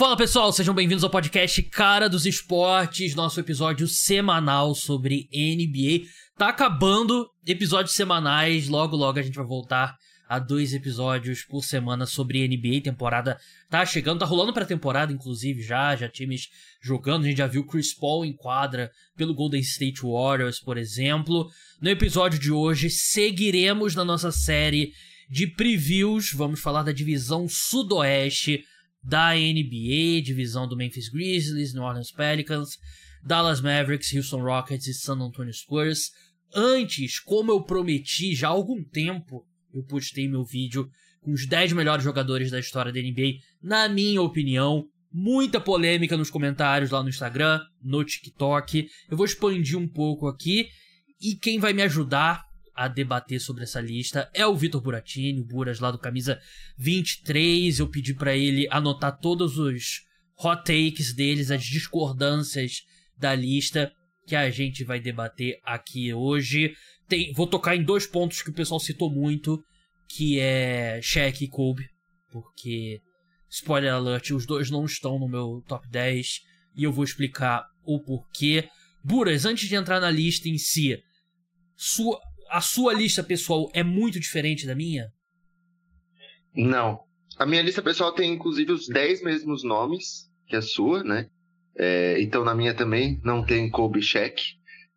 Fala pessoal, sejam bem-vindos ao podcast Cara dos Esportes, nosso episódio semanal sobre NBA. Tá acabando episódios semanais, logo logo a gente vai voltar a dois episódios por semana sobre NBA. Temporada tá chegando, tá rolando pra temporada, inclusive, já, já times jogando. A gente já viu Chris Paul em quadra pelo Golden State Warriors, por exemplo. No episódio de hoje, seguiremos na nossa série de previews. Vamos falar da divisão sudoeste da NBA, divisão do Memphis Grizzlies, New Orleans Pelicans, Dallas Mavericks, Houston Rockets e San Antonio Spurs. Antes, como eu prometi já há algum tempo, eu postei meu vídeo com os 10 melhores jogadores da história da NBA, na minha opinião. Muita polêmica nos comentários lá no Instagram, no TikTok. Eu vou expandir um pouco aqui. E quem vai me ajudar a debater sobre essa lista é o Vitor Buratini, o Buras lá do Camisa 23. Eu pedi para ele anotar todos os hot takes deles, as discordâncias da lista que a gente vai debater aqui hoje. Tem, vou tocar em dois pontos que o pessoal citou muito, que é Shaq e Kobe, porque spoiler alert, os dois não estão no meu top 10 e eu vou explicar o porquê. Buras, antes de entrar na lista em si, sua, a sua lista pessoal é muito diferente da minha? Não. A minha lista pessoal tem inclusive os 10 mesmos nomes que a sua, né? É, então na minha também não tem Kobe Shaq.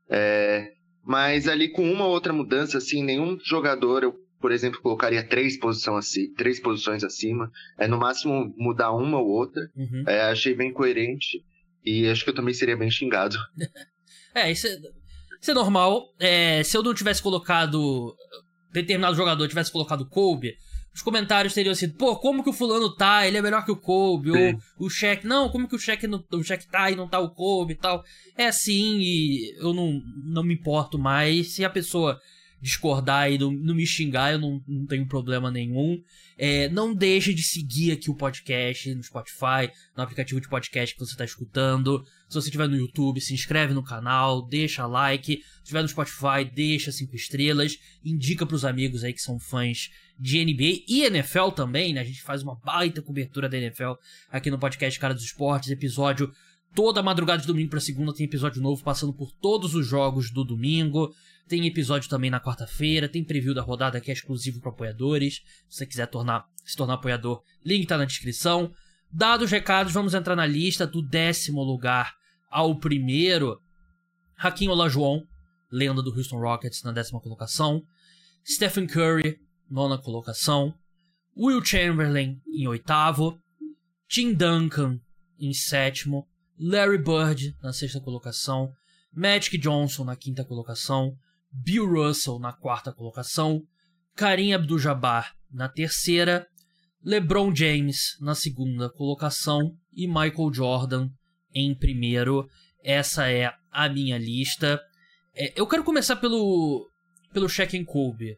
É, mas ali com uma outra mudança, assim, nenhum jogador eu, por exemplo, colocaria três, posição assim, três posições acima. É no máximo mudar uma ou outra. Uhum. É, achei bem coerente. E acho que eu também seria bem xingado. é, isso é, isso é normal. É, se eu não tivesse colocado. Determinado jogador tivesse colocado Kobe, os comentários teriam sido, pô, como que o fulano tá? Ele é melhor que o Kobe. Sim. Ou o Shaq, não, como que o Shaq, não, o Shaq tá e não tá o Kobe e tal. É assim e eu não, não me importo mais. Se a pessoa discordar e não, não me xingar, eu não, não tenho problema nenhum. É, não deixe de seguir aqui o podcast no Spotify, no aplicativo de podcast que você está escutando. Se você estiver no YouTube, se inscreve no canal, deixa like. Se estiver no Spotify, deixa cinco estrelas. Indica para os amigos aí que são fãs de NBA e NFL também, né? A gente faz uma baita cobertura da NFL aqui no podcast Cara dos Esportes, episódio toda madrugada de domingo para segunda tem episódio novo passando por todos os jogos do domingo. Tem episódio também na quarta-feira, tem preview da rodada que é exclusivo para apoiadores. Se você quiser tornar, se tornar apoiador, link tá na descrição. Dados os recados, vamos entrar na lista do décimo lugar ao primeiro. Hakim Olajuwon, lenda do Houston Rockets na décima colocação. Stephen Curry, nona colocação. Will Chamberlain em oitavo. Tim Duncan em sétimo. Larry Bird na sexta colocação. Magic Johnson na quinta colocação. Bill Russell na quarta colocação, Karim Abdul-Jabbar na terceira, LeBron James na segunda colocação e Michael Jordan em primeiro. Essa é a minha lista. É, eu quero começar pelo pelo Shaq and Kobe.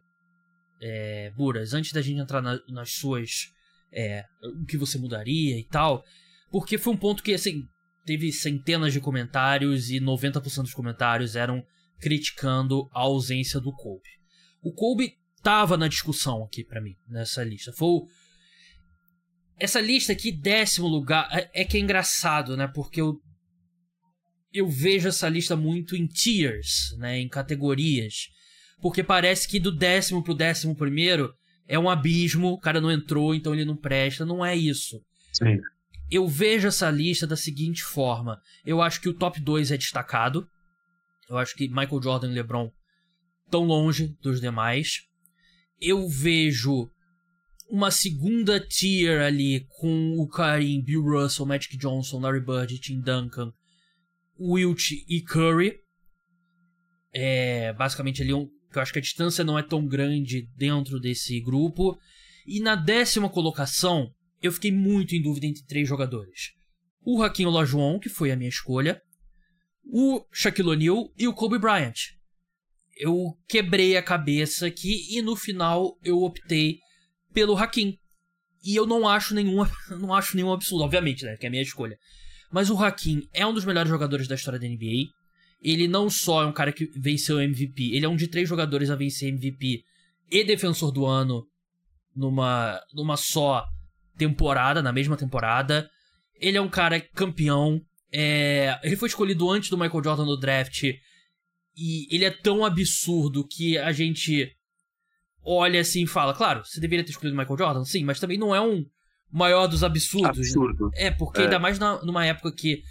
É, Buras, antes da gente entrar na, nas suas é, o que você mudaria e tal, porque foi um ponto que assim teve centenas de comentários e 90% dos comentários eram criticando a ausência do Kobe. O Kobe tava na discussão aqui para mim, nessa lista. Foi o... Essa lista aqui, décimo lugar, é, é que é engraçado, né? Porque eu, eu vejo essa lista muito em tiers, né? Em categorias. Porque parece que do décimo pro décimo primeiro é um abismo, o cara não entrou, então ele não presta. Não é isso. Sim. Eu vejo essa lista da seguinte forma. Eu acho que o top 2 é destacado. Eu acho que Michael Jordan e LeBron tão longe dos demais. Eu vejo uma segunda tier ali com o Karim, Bill Russell, Magic Johnson, Larry Bird, Tim Duncan, Wilt e Curry. É basicamente ali um, eu acho que a distância não é tão grande dentro desse grupo. E na décima colocação, eu fiquei muito em dúvida entre três jogadores. O Hakim Olajuwon, que foi a minha escolha, o Shaquille O'Neal e o Kobe Bryant. Eu quebrei a cabeça aqui e no final eu optei pelo Hakim. E eu não acho nenhum, não acho nenhum absurdo, obviamente, né, que é a minha escolha. Mas o Hakim é um dos melhores jogadores da história da NBA. Ele não só é um cara que venceu MVP, ele é um de três jogadores a vencer MVP e defensor do ano numa, numa só temporada, na mesma temporada. Ele é um cara campeão. É, ele foi escolhido antes do Michael Jordan no draft. E ele é tão absurdo que a gente olha assim e fala: Claro, você deveria ter escolhido o Michael Jordan, sim, mas também não é um maior dos absurdos. Absurdo. É, porque É. ainda mais na- numa época que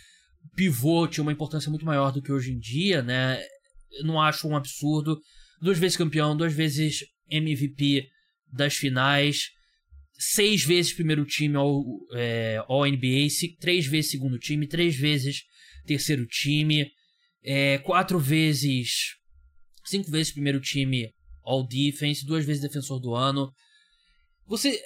pivô tinha uma importância muito maior do que hoje em dia, né? Eu não acho um absurdo. Duas vezes campeão, duas vezes MVP das finais, seis vezes primeiro time ao, é, ao NBA, três vezes segundo time, três vezes terceiro time, é, quatro vezes, cinco vezes primeiro time All Defense, duas vezes defensor do ano. Você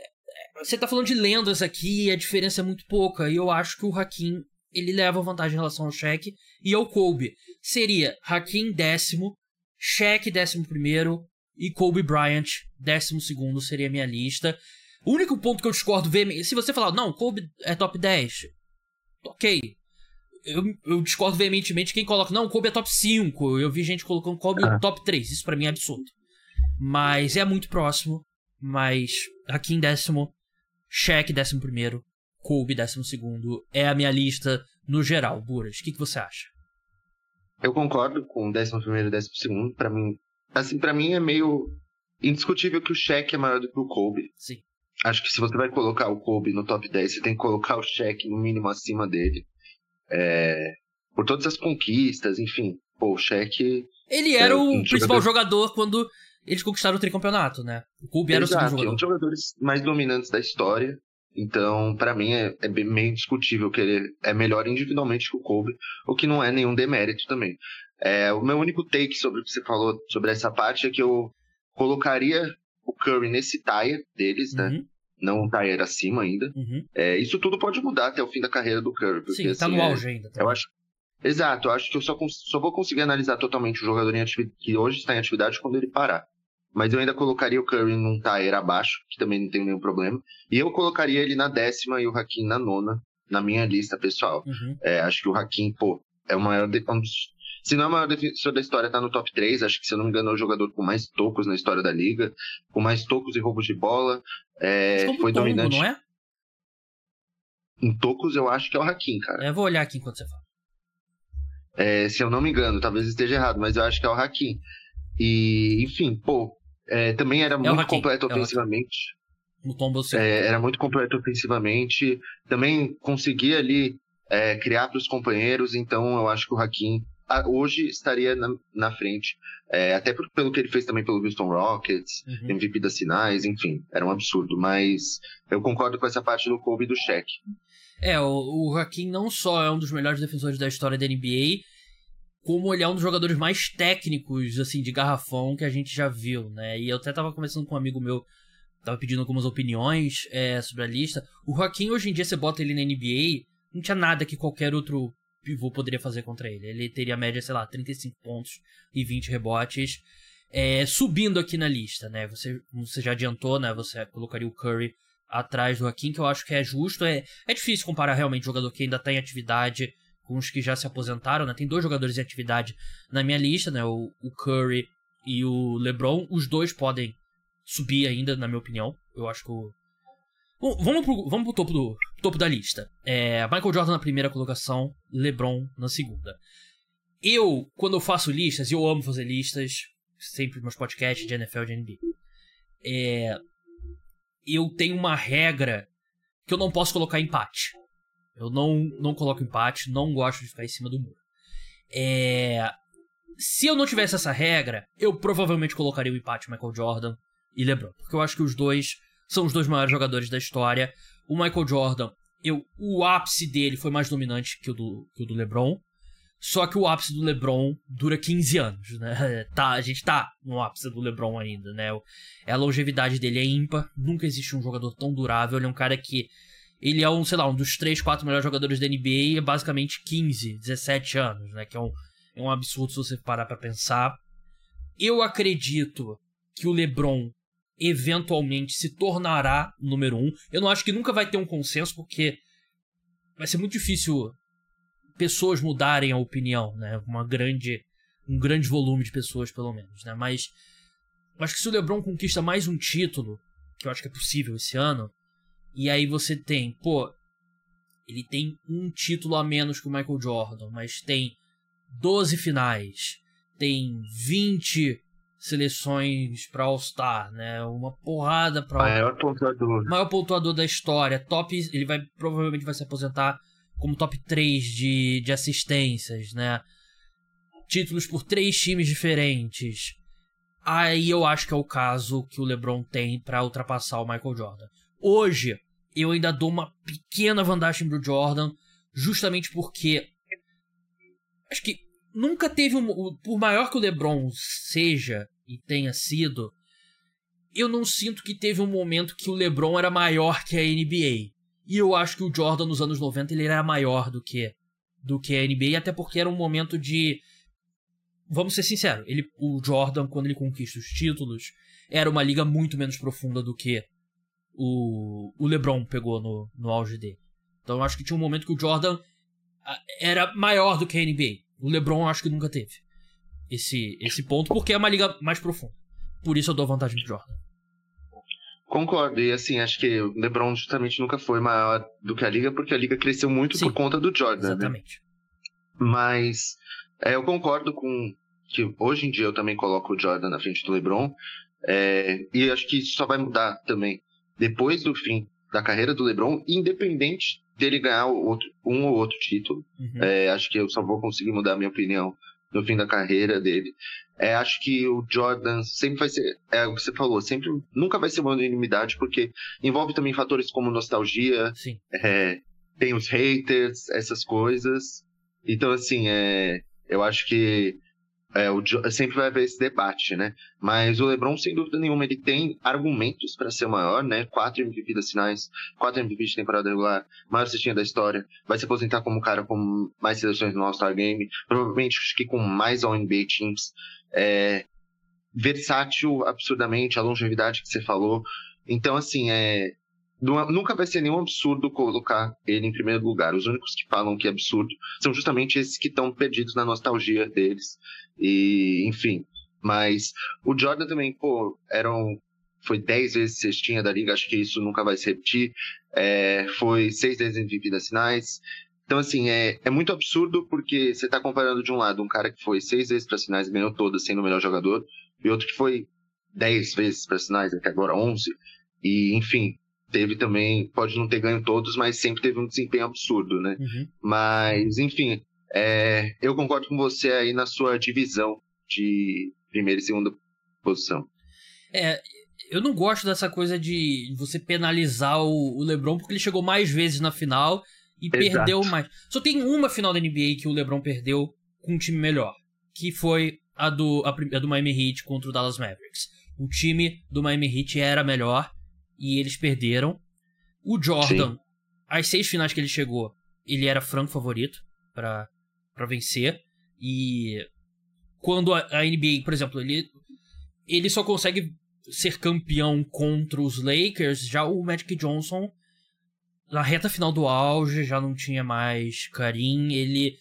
você tá falando de lendas aqui e a diferença é muito pouca. E eu acho que o Hakim ele leva vantagem em relação ao Shaq e ao Kobe. Seria Hakim décimo, Shaq décimo primeiro e Kobe Bryant décimo segundo seria a minha lista. O único ponto que eu discordo veemente, se você falar, não, Kobe é top 10, ok. Eu, eu discordo veementemente quem coloca, não, Kobe é top 5. Eu vi gente colocando Kobe Ah. top 3. Isso pra mim é absurdo. Mas é muito próximo. Mas Hakim décimo, Shaq décimo primeiro, Kobe décimo segundo. É a minha lista no geral. Buras, o que, que você acha? Eu concordo com o 11 e 12 Pra mim, assim, pra mim é meio indiscutível que o Shaq é maior do que o Kobe. Sim. Acho que se você vai colocar o Kobe no top 10, você tem que colocar o Shaq no mínimo acima dele. É, por todas as conquistas, enfim. Pô, o Shaq. Ele era É, o um principal jogador quando eles conquistaram o tricampeonato, né? O Kobe era Exato, o é segundo um dos jogador. jogadores mais dominantes da história. Então, pra mim, é, é bem- meio indiscutível que ele é melhor individualmente que o Kobe, o que não é nenhum demérito também. É, o meu único take sobre o que você falou sobre essa parte é que eu colocaria o Curry nesse tier deles, né? Uhum, Não um tier acima ainda. uhum. É, isso tudo pode mudar até o fim da carreira do Curry. Porque, Sim, tá assim, no é- auge ainda. tá? eu acho. Exato, eu acho que eu só, só vou conseguir analisar totalmente o jogador que hoje está em atividade quando ele parar. Mas eu ainda colocaria o Curry num tier abaixo, que também não tem nenhum problema. E eu colocaria ele na décima e o Hakim na nona, na minha lista pessoal. Uhum. É, acho que o Hakim, pô, é o um dos- se não é o maior defensor da história, tá no top 3. Acho que, se eu não me engano, é o jogador com mais tocos na história da liga, com mais tocos e roubos de bola. É, foi tombo, dominante. não é? Em tocos, eu acho que é o Hakim, cara. Eu vou olhar aqui enquanto você fala. É, se eu não me engano, talvez esteja errado, mas eu acho que é o Hakim. E, enfim, pô, é, também era muito Hakim, completo é ofensivamente. No tombo. É, era muito completo ofensivamente. Também conseguia ali é, criar para os companheiros. Então, eu acho que o Hakim hoje estaria na, na frente. É, até por- pelo que ele fez também pelo Houston Rockets, Uhum. MVP das sinais, enfim, era um absurdo. Mas eu concordo com essa parte do Kobe e do Shaq. É, o, o Hakim não só é um dos melhores defensores da história da NBA, como ele é um dos jogadores mais técnicos, assim, de garrafão que a gente já viu, né? E eu até tava conversando com um amigo meu, tava pedindo algumas opiniões é, sobre a lista. O Hakim, hoje em dia, você bota ele na NBA, não tinha nada que qualquer outro pivô poderia fazer contra ele. Ele teria média, sei lá, 35 pontos e 20 rebotes. É, subindo aqui na lista, né? Você, você já adiantou, né? Você colocaria o Curry atrás do Hakim, que eu acho que é justo. É, é difícil comparar realmente jogador que ainda tá em atividade com os que já se aposentaram, né? Tem dois jogadores em atividade na minha lista, né? O, o Curry e o LeBron. Os dois podem subir ainda, na minha opinião. Eu acho que o... Bom, vamos pro, vamos pro topo, do, topo da lista. É, Michael Jordan na primeira colocação, LeBron na segunda. Eu, quando eu faço listas, eu amo fazer listas, sempre nos podcasts de NFL de NBA. É, eu tenho uma regra que eu não posso colocar empate. Eu não, não coloco empate, não gosto de ficar em cima do muro. É, se eu não tivesse essa regra, eu provavelmente colocaria o empate Michael Jordan e LeBron. Porque eu acho que os dois são os dois maiores jogadores da história. O Michael Jordan, eu, o ápice dele foi mais dominante que o do, que o do LeBron. Só que o ápice do LeBron dura 15 anos, né? Tá, a gente tá no ápice do LeBron ainda, né? A longevidade dele é ímpar. Nunca existe um jogador tão durável. Ele é um cara que. Ele é um, sei lá, um dos 3, 4 melhores jogadores da NBA é basicamente 15, 17 anos, né? Que é um, é um absurdo se você parar pra pensar. Eu acredito que o LeBron eventualmente se tornará o número 1. Eu não acho que nunca vai ter um consenso, porque vai ser muito difícil pessoas mudarem a opinião, né? Uma grande, um grande volume de pessoas, pelo menos, né? Mas acho que se o LeBron conquista mais um título, que eu acho que é possível esse ano, e aí você tem, pô, ele tem um título a menos que o Michael Jordan, mas tem 12 finais, tem 20 seleções para All-Star, né? Uma porrada para maior pontuador. Maior pontuador da história, top, ele vai provavelmente vai se aposentar como top 3 de, de assistências, né? Títulos por três times diferentes. Aí eu acho que é o caso que o LeBron tem para ultrapassar o Michael Jordan. Hoje, eu ainda dou uma pequena vantagem pro Jordan, justamente porque acho que nunca teve um, por maior que o LeBron seja e tenha sido, eu não sinto que teve um momento que o LeBron era maior que a NBA. E eu acho que o Jordan nos anos 90 ele era maior do que do que a NBA, até porque era um momento de vamos ser sinceros, ele o Jordan quando ele conquista os títulos, era uma liga muito menos profunda do que o, o LeBron pegou no, no auge dele. Então eu acho que tinha um momento que o Jordan era maior do que a NBA. O LeBron acho que nunca teve esse, esse ponto, porque é uma liga mais profunda. Por isso eu dou vantagem pro Jordan. Concordo, e assim, acho que o LeBron justamente nunca foi maior do que a liga, porque a liga cresceu muito Sim, por conta do Jordan. Né? Exatamente. Né? Mas é, eu concordo com que hoje em dia eu também coloco o Jordan na frente do LeBron, é, e acho que isso só vai mudar também depois do fim da carreira do LeBron, independente dele ganhar outro, um ou outro título. Uhum. É, acho que eu só vou conseguir mudar a minha opinião no fim da carreira dele. É, acho que o Jordan sempre vai ser, é o que você falou, sempre nunca vai ser uma unanimidade, porque envolve também fatores como nostalgia, é, tem os haters, essas coisas. Então, assim, é, eu acho que é, o, sempre vai haver esse debate, né? Mas o LeBron, sem dúvida nenhuma, ele tem argumentos para ser maior, né? Quatro MVP das finais, quatro MVP de temporada regular, maior cestinha da história, vai se aposentar como cara com mais seleções no All-Star Game, provavelmente que com mais All-NBA Teams. É, versátil absurdamente, a longevidade que você falou. Então, assim, é, nunca vai ser nenhum absurdo colocar ele em primeiro lugar. Os únicos que falam que é absurdo são justamente esses que estão perdidos na nostalgia deles. E, enfim. Mas o Jordan também, pô, eram. Foi 10 vezes cestinha da liga, acho que isso nunca vai se repetir. É, foi seis vezes MVP das finais. Então, assim, é, é muito absurdo porque você está comparando de um lado um cara que foi seis vezes para as finais e ganhou todas sendo o melhor jogador, e outro que foi dez vezes para as finais, até agora 11. E, enfim, teve também, pode não ter ganho todos, mas sempre teve um desempenho absurdo, né? Uhum. Mas, enfim, é, eu concordo com você aí na sua divisão de primeira e segunda posição. É, eu não gosto dessa coisa de você penalizar o, o LeBron porque ele chegou mais vezes na final e Exato. perdeu mais. Só tem uma final da NBA que o LeBron perdeu com um time melhor, que foi a do, a, a do Miami Heat contra o Dallas Mavericks. O time do Miami Heat era melhor e eles perderam. O Jordan, Sim. as seis finais que ele chegou, ele era franco favorito para vencer. E quando a, a, NBA, por exemplo, ele, ele só consegue ser campeão contra os Lakers, já o Magic Johnson, na reta final do auge, já não tinha mais Karim, ele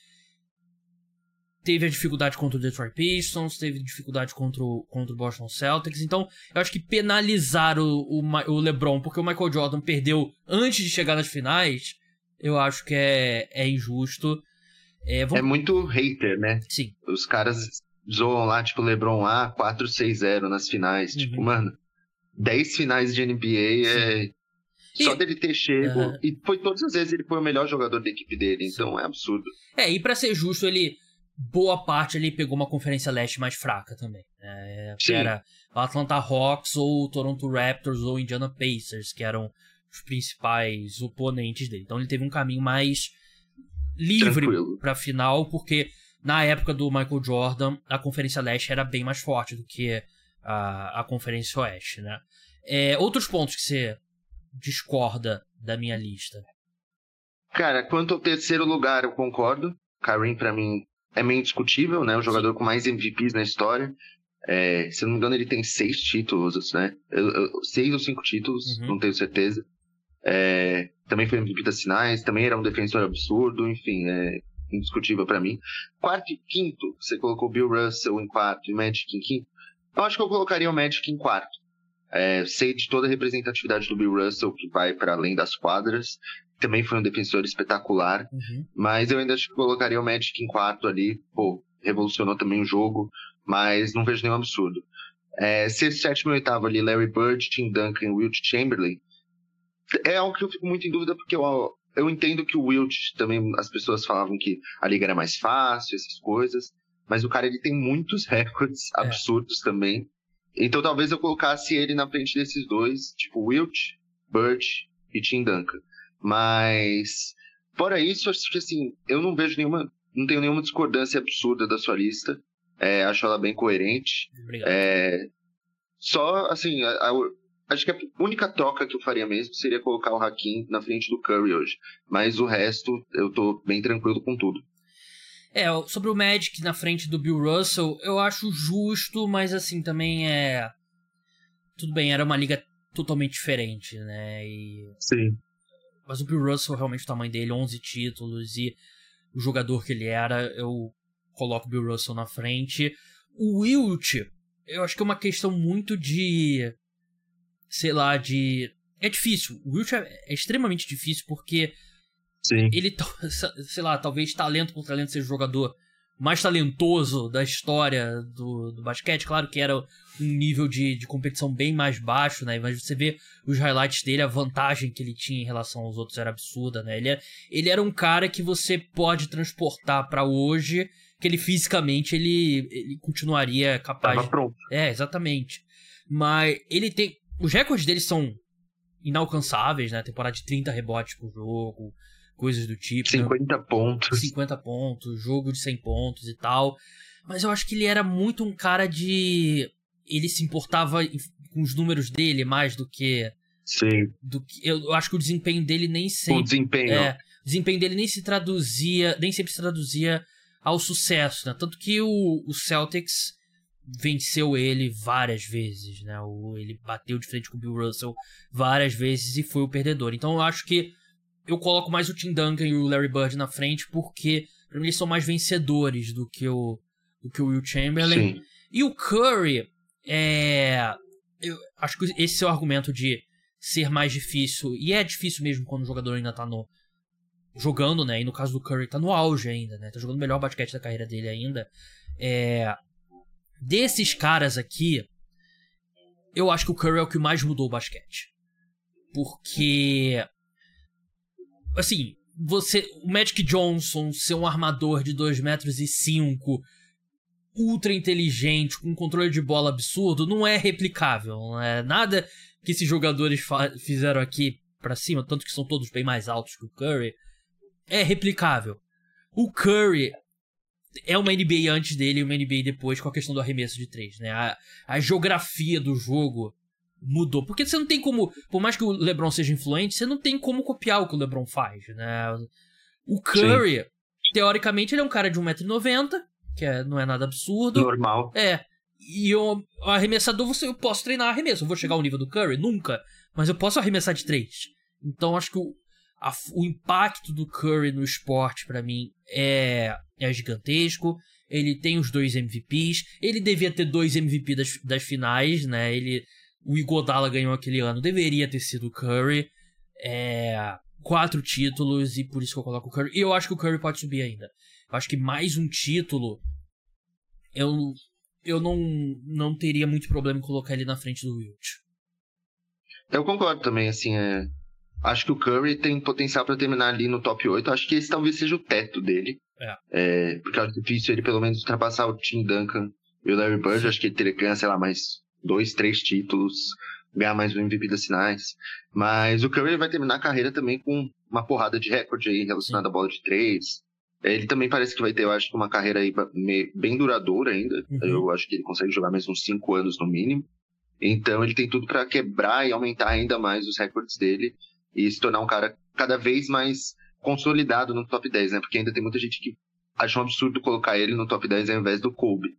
teve a dificuldade contra o Detroit Pistons, teve dificuldade contra o, contra o Boston Celtics. Então, eu acho que penalizar o, o, o, LeBron porque o Michael Jordan perdeu antes de chegar nas finais, eu acho que é, é injusto. É, vamos... é muito hater, né? Sim. Os caras zoam lá, tipo, LeBron A, 4-6-0 nas finais. Uhum. Tipo, mano, 10 finais de NBA Sim. é. Só dele ter chego. Uhum. E foi todas as vezes ele foi o melhor jogador da equipe dele, Sim. então é absurdo. É, e para ser justo, ele. Boa parte ele pegou uma conferência leste mais fraca também. Né? Que era o Atlanta Hawks, ou o Toronto Raptors, ou o Indiana Pacers, que eram os principais oponentes dele. Então ele teve um caminho mais livre para final, porque na época do Michael Jordan, a Conferência Leste era bem mais forte do que a, a Conferência Oeste, né? É, outros pontos que você discorda da minha lista? Cara, quanto ao terceiro lugar, eu concordo. Karim, para mim, é meio indiscutível, né? O jogador com mais MVPs na história. É, se eu não me engano, ele tem seis títulos, né? Eu, eu, seis ou cinco títulos, uhum. não tenho certeza. É, também foi MVP das finais, também era um defensor absurdo, enfim, é indiscutível para mim. Quarto e quinto, você colocou Bill Russell em quarto e Magic em quinto. Eu acho que eu colocaria o Magic em quarto. É, sei de toda a representatividade do Bill Russell, que vai para além das quadras. Também foi um defensor espetacular. Uhum. Mas eu ainda acho que colocaria o Magic em quarto ali. Pô, revolucionou também o jogo, mas não vejo nenhum absurdo. É, sexto, sétimo e oitavo ali, Larry Bird, Tim Duncan, Wilt Chamberlain. É algo que eu fico muito em dúvida, porque eu, eu entendo que o Wilt também, as pessoas falavam que a liga era mais fácil, essas coisas. Mas o cara, ele tem muitos recordes É. absurdos também. Então talvez eu colocasse ele na frente desses dois, tipo Wilt, Bird e Tim Duncan. Mas, fora isso, acho que assim, eu não vejo nenhuma, não tenho nenhuma discordância absurda da sua lista. É, acho ela bem coerente. Obrigado. É, só, assim, a- a- acho que a única troca que eu faria mesmo seria colocar o Hakim na frente do Curry hoje. Mas o resto, eu tô bem tranquilo com tudo. É, sobre o Magic na frente do Bill Russell, eu acho justo, mas assim, também é. Tudo bem, era uma liga totalmente diferente, né? E... Sim. Mas o Bill Russell, realmente, o tamanho dele, 11 títulos e o jogador que ele era, eu coloco o Bill Russell na frente. O Wilt, eu acho que é uma questão muito de. Sei lá, de. É difícil. O Wilt é, é extremamente difícil porque Sim. ele, sei lá, talvez talento por talento seja jogador mais talentoso da história do, do basquete. Claro que era um nível de, de competição bem mais baixo, né? Mas você vê os highlights dele, a vantagem que ele tinha em relação aos outros era absurda, né? Ele, é, ele era um cara que você pode transportar pra hoje, que ele fisicamente ele, ele continuaria capaz. Tava pronto. É, exatamente. Mas ele tem. Os recordes dele são inalcançáveis, né? Temporada de 30 rebotes por jogo, coisas do tipo. né? 50 pontos. 50 pontos, jogo de 100 pontos e tal. Mas eu acho que ele era muito um cara de. Ele se importava com os números dele mais do que. Sim. Do que eu acho que o desempenho dele nem O sempre. desempenho. É, o desempenho dele nem se traduzia, nem sempre se traduzia ao sucesso, né? Tanto que o, o Celtics venceu ele várias vezes, né? O, ele bateu de frente com o Bill Russell várias vezes e foi o perdedor. Então eu acho que eu coloco mais o Tim Duncan e o Larry Bird na frente porque pra mim eles são mais vencedores do que o do que o Will Chamberlain. Sim. E o Curry, é. Eu acho que esse seu argumento de ser mais difícil, e é difícil mesmo quando o jogador ainda tá no. jogando, né? E no caso do Curry, tá no auge ainda, né? Tá jogando o melhor basquete da carreira dele ainda. É. Desses caras aqui, eu acho que o Curry é o que mais mudou o basquete. Porque. Assim, você. O Magic Johnson ser um armador de 2 metros e 5 ultra inteligente, com um controle de bola absurdo, não é replicável. Não é nada que esses jogadores fizeram aqui pra cima, tanto que são todos bem mais altos que o Curry, é replicável. O Curry é uma NBA antes dele e uma NBA depois com a questão do arremesso de três, né? A, a geografia do jogo mudou. Porque você não tem como, por mais que o LeBron seja influente, você não tem como copiar o que o LeBron faz, né? O Curry, teoricamente, ele é um cara de 1,90m, que é- não é nada absurdo. Normal. É. E o arremessador, você, eu posso treinar arremesso. Eu vou chegar ao nível do Curry? Nunca. Mas eu posso arremessar de três. Então acho que o, a- o impacto do Curry no esporte, pra mim, é, é gigantesco. Ele tem os dois MVPs. Ele devia ter dois MVP das, das finais, né? Ele, o Igodala ganhou aquele ano. Deveria ter sido o Curry. É, quatro títulos e por isso que eu coloco o Curry. E eu acho que o Curry pode subir ainda. Eu acho que mais um título eu, eu não, não teria muito problema em colocar ele na frente do Wilt. Eu concordo também, assim, é... Acho que o Curry tem potencial pra terminar ali no top 8. Acho que esse talvez seja o teto dele. É. porque acho difícil ele pelo menos ultrapassar o Tim Duncan e o Larry Bird. Acho que ele teria ganhar, sei lá, mais dois, três títulos, ganhar mais um MVP das finais. Mas o Curry vai terminar a carreira também com uma porrada de recorde aí relacionada à bola de três. Ele também parece que vai ter, eu acho, uma carreira aí bem duradoura ainda. Uhum. Eu acho que ele consegue jogar mais uns cinco anos no mínimo. Então ele tem tudo pra quebrar e aumentar ainda mais os recordes dele e se tornar um cara cada vez mais consolidado no top 10, né? Porque ainda tem muita gente que acha um absurdo colocar ele no top 10 ao invés do Kobe.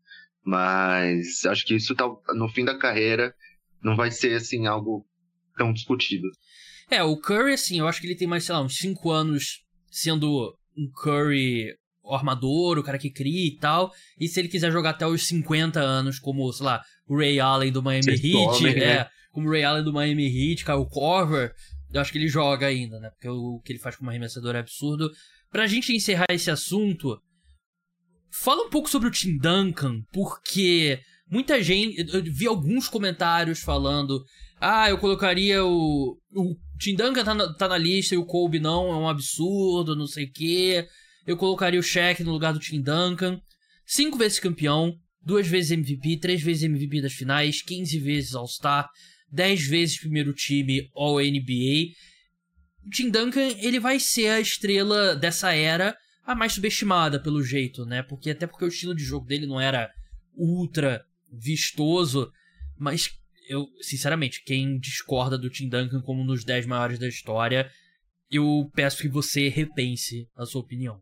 Mas acho que isso tá, no fim da carreira não vai ser assim algo tão discutido. É, o Curry, assim, eu acho que ele tem mais, sei lá, uns 5 anos sendo um Curry o armador, o cara que cria e tal. E se ele quiser jogar até os 50 anos, como, sei lá, o Ray Allen do Miami Sexto Heat, homem, é, né? como o Ray Allen do Miami Heat, Kyle Korver, Eu acho que ele joga ainda, né? Porque o que ele faz como arremessador é absurdo. Pra gente encerrar esse assunto, fala um pouco sobre o Tim Duncan, porque muita gente. Eu vi alguns comentários falando. Ah, eu colocaria o. O Tim Duncan tá na, tá na lista e o Kobe não, é um absurdo, não sei o quê. Eu colocaria o Shaq no lugar do Tim Duncan. Cinco vezes campeão, duas vezes MVP, três vezes MVP das finais, 15 vezes All-Star, 10 vezes primeiro time All-NBA. O Tim Duncan, ele vai ser a estrela dessa era, a mais subestimada pelo jeito, né? Porque até porque o estilo de jogo dele não era ultra vistoso, mas eu, sinceramente, quem discorda do Tim Duncan como um dos 10 maiores da história, eu peço que você repense a sua opinião.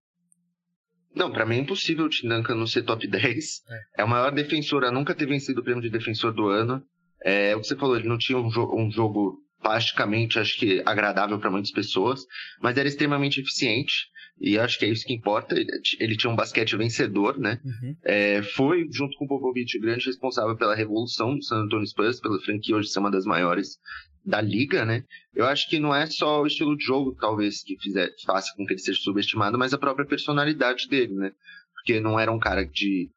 Não, para mim é impossível o Tim Duncan não ser top 10. É. é o maior defensor a nunca ter vencido o prêmio de defensor do ano. É o que você falou, ele não tinha um, jo um jogo plasticamente, acho que agradável para muitas pessoas, mas era extremamente eficiente. E acho que é isso que importa. Ele, tinha um basquete vencedor, né? Uhum. É, foi, junto com o Popovich, o grande responsável pela revolução do San Antonio Spurs, pela franquia hoje ser uma das maiores da liga, né? Eu acho que não é só o estilo de jogo, talvez, que fizer, faça com que ele seja subestimado, mas a própria personalidade dele, né? Porque não era um cara de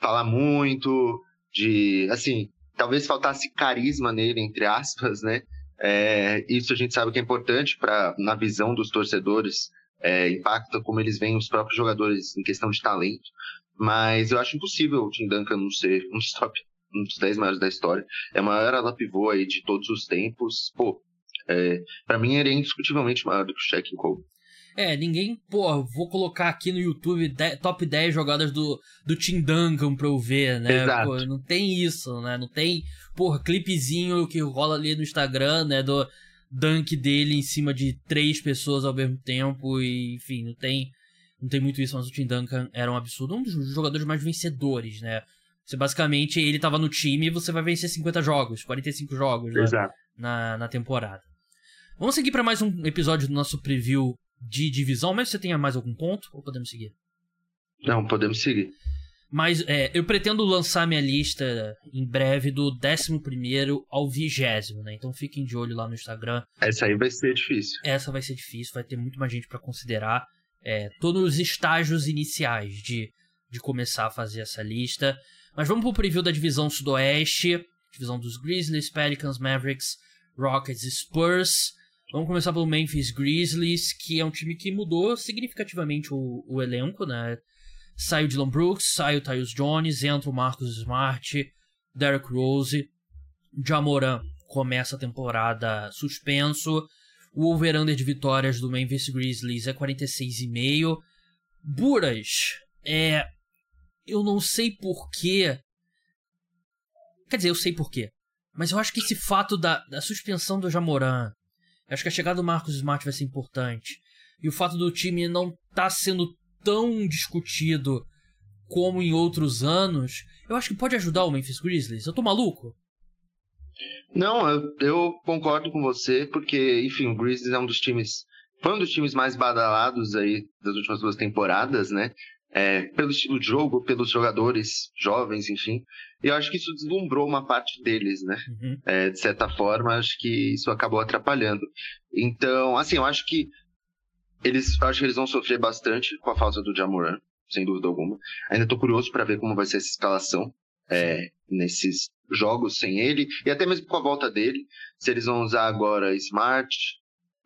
falar muito, de, assim, talvez faltasse carisma nele, entre aspas, né? É, isso a gente sabe que é importante para na visão dos torcedores, é, impacta como eles veem os próprios jogadores em questão de talento. Mas eu acho impossível o Tim Duncan não ser um dos top um dos 10 maiores da história. É a maior ala pivô aí de todos os tempos. Pô, é, para mim ele é indiscutivelmente maior do que o Shaq Kobe. É, ninguém, pô, vou colocar aqui no YouTube de, top 10 jogadas do, do Tim Duncan pra eu ver, né? Exato. Pô, não tem isso, né? Não tem, porra, clipezinho que rola ali no Instagram, né? Do dunk dele em cima de três pessoas ao mesmo tempo e, enfim, não tem, não tem muito isso, mas o Tim Duncan era um absurdo. Um dos jogadores mais vencedores, né? Você basicamente, ele tava no time e você vai vencer 50 jogos, 45 jogos né, na, na temporada. Vamos seguir para mais um episódio do nosso preview de divisão, mas você tenha mais algum ponto ou podemos seguir? Não, podemos seguir. Mas é, eu pretendo lançar minha lista em breve do 11 ao 20, né? Então fiquem de olho lá no Instagram. Essa aí vai ser difícil. Essa vai ser difícil, vai ter muito mais gente para considerar. É, tô nos estágios iniciais de, de começar a fazer essa lista. Mas vamos pro preview da divisão sudoeste. Divisão dos Grizzlies, Pelicans, Mavericks, Rockets e Spurs. Vamos começar pelo Memphis Grizzlies, que é um time que mudou significativamente o, o elenco, né? Sai o Dylan Brooks, sai o Tyus Jones, entra o Marcus Smart, Derrick Rose, Jamoran começa a temporada suspenso. O over-under de vitórias do Memphis Grizzlies é 46,5. Buras, é eu não sei porquê. Quer dizer, eu sei porquê. Mas eu acho que esse fato da, da suspensão do Jamoran. Acho que a chegada do Marcos Smart vai ser importante. E o fato do time não estar tá sendo tão discutido como em outros anos. Eu acho que pode ajudar o Memphis Grizzlies. Eu tô maluco? Não, eu, eu concordo com você, porque, enfim, o Grizzlies é um dos times. Foi um dos times mais badalados aí das últimas duas temporadas, né? É, pelo estilo de jogo, pelos jogadores jovens, enfim. E eu acho que isso deslumbrou uma parte deles, né? Uhum. É, de certa forma, acho que isso acabou atrapalhando. Então, assim, eu acho que eles, acho que eles vão sofrer bastante com a falta do Jamoran, sem dúvida alguma. Ainda estou curioso para ver como vai ser essa escalação é, nesses jogos sem ele e até mesmo com a volta dele. Se eles vão usar agora Smart,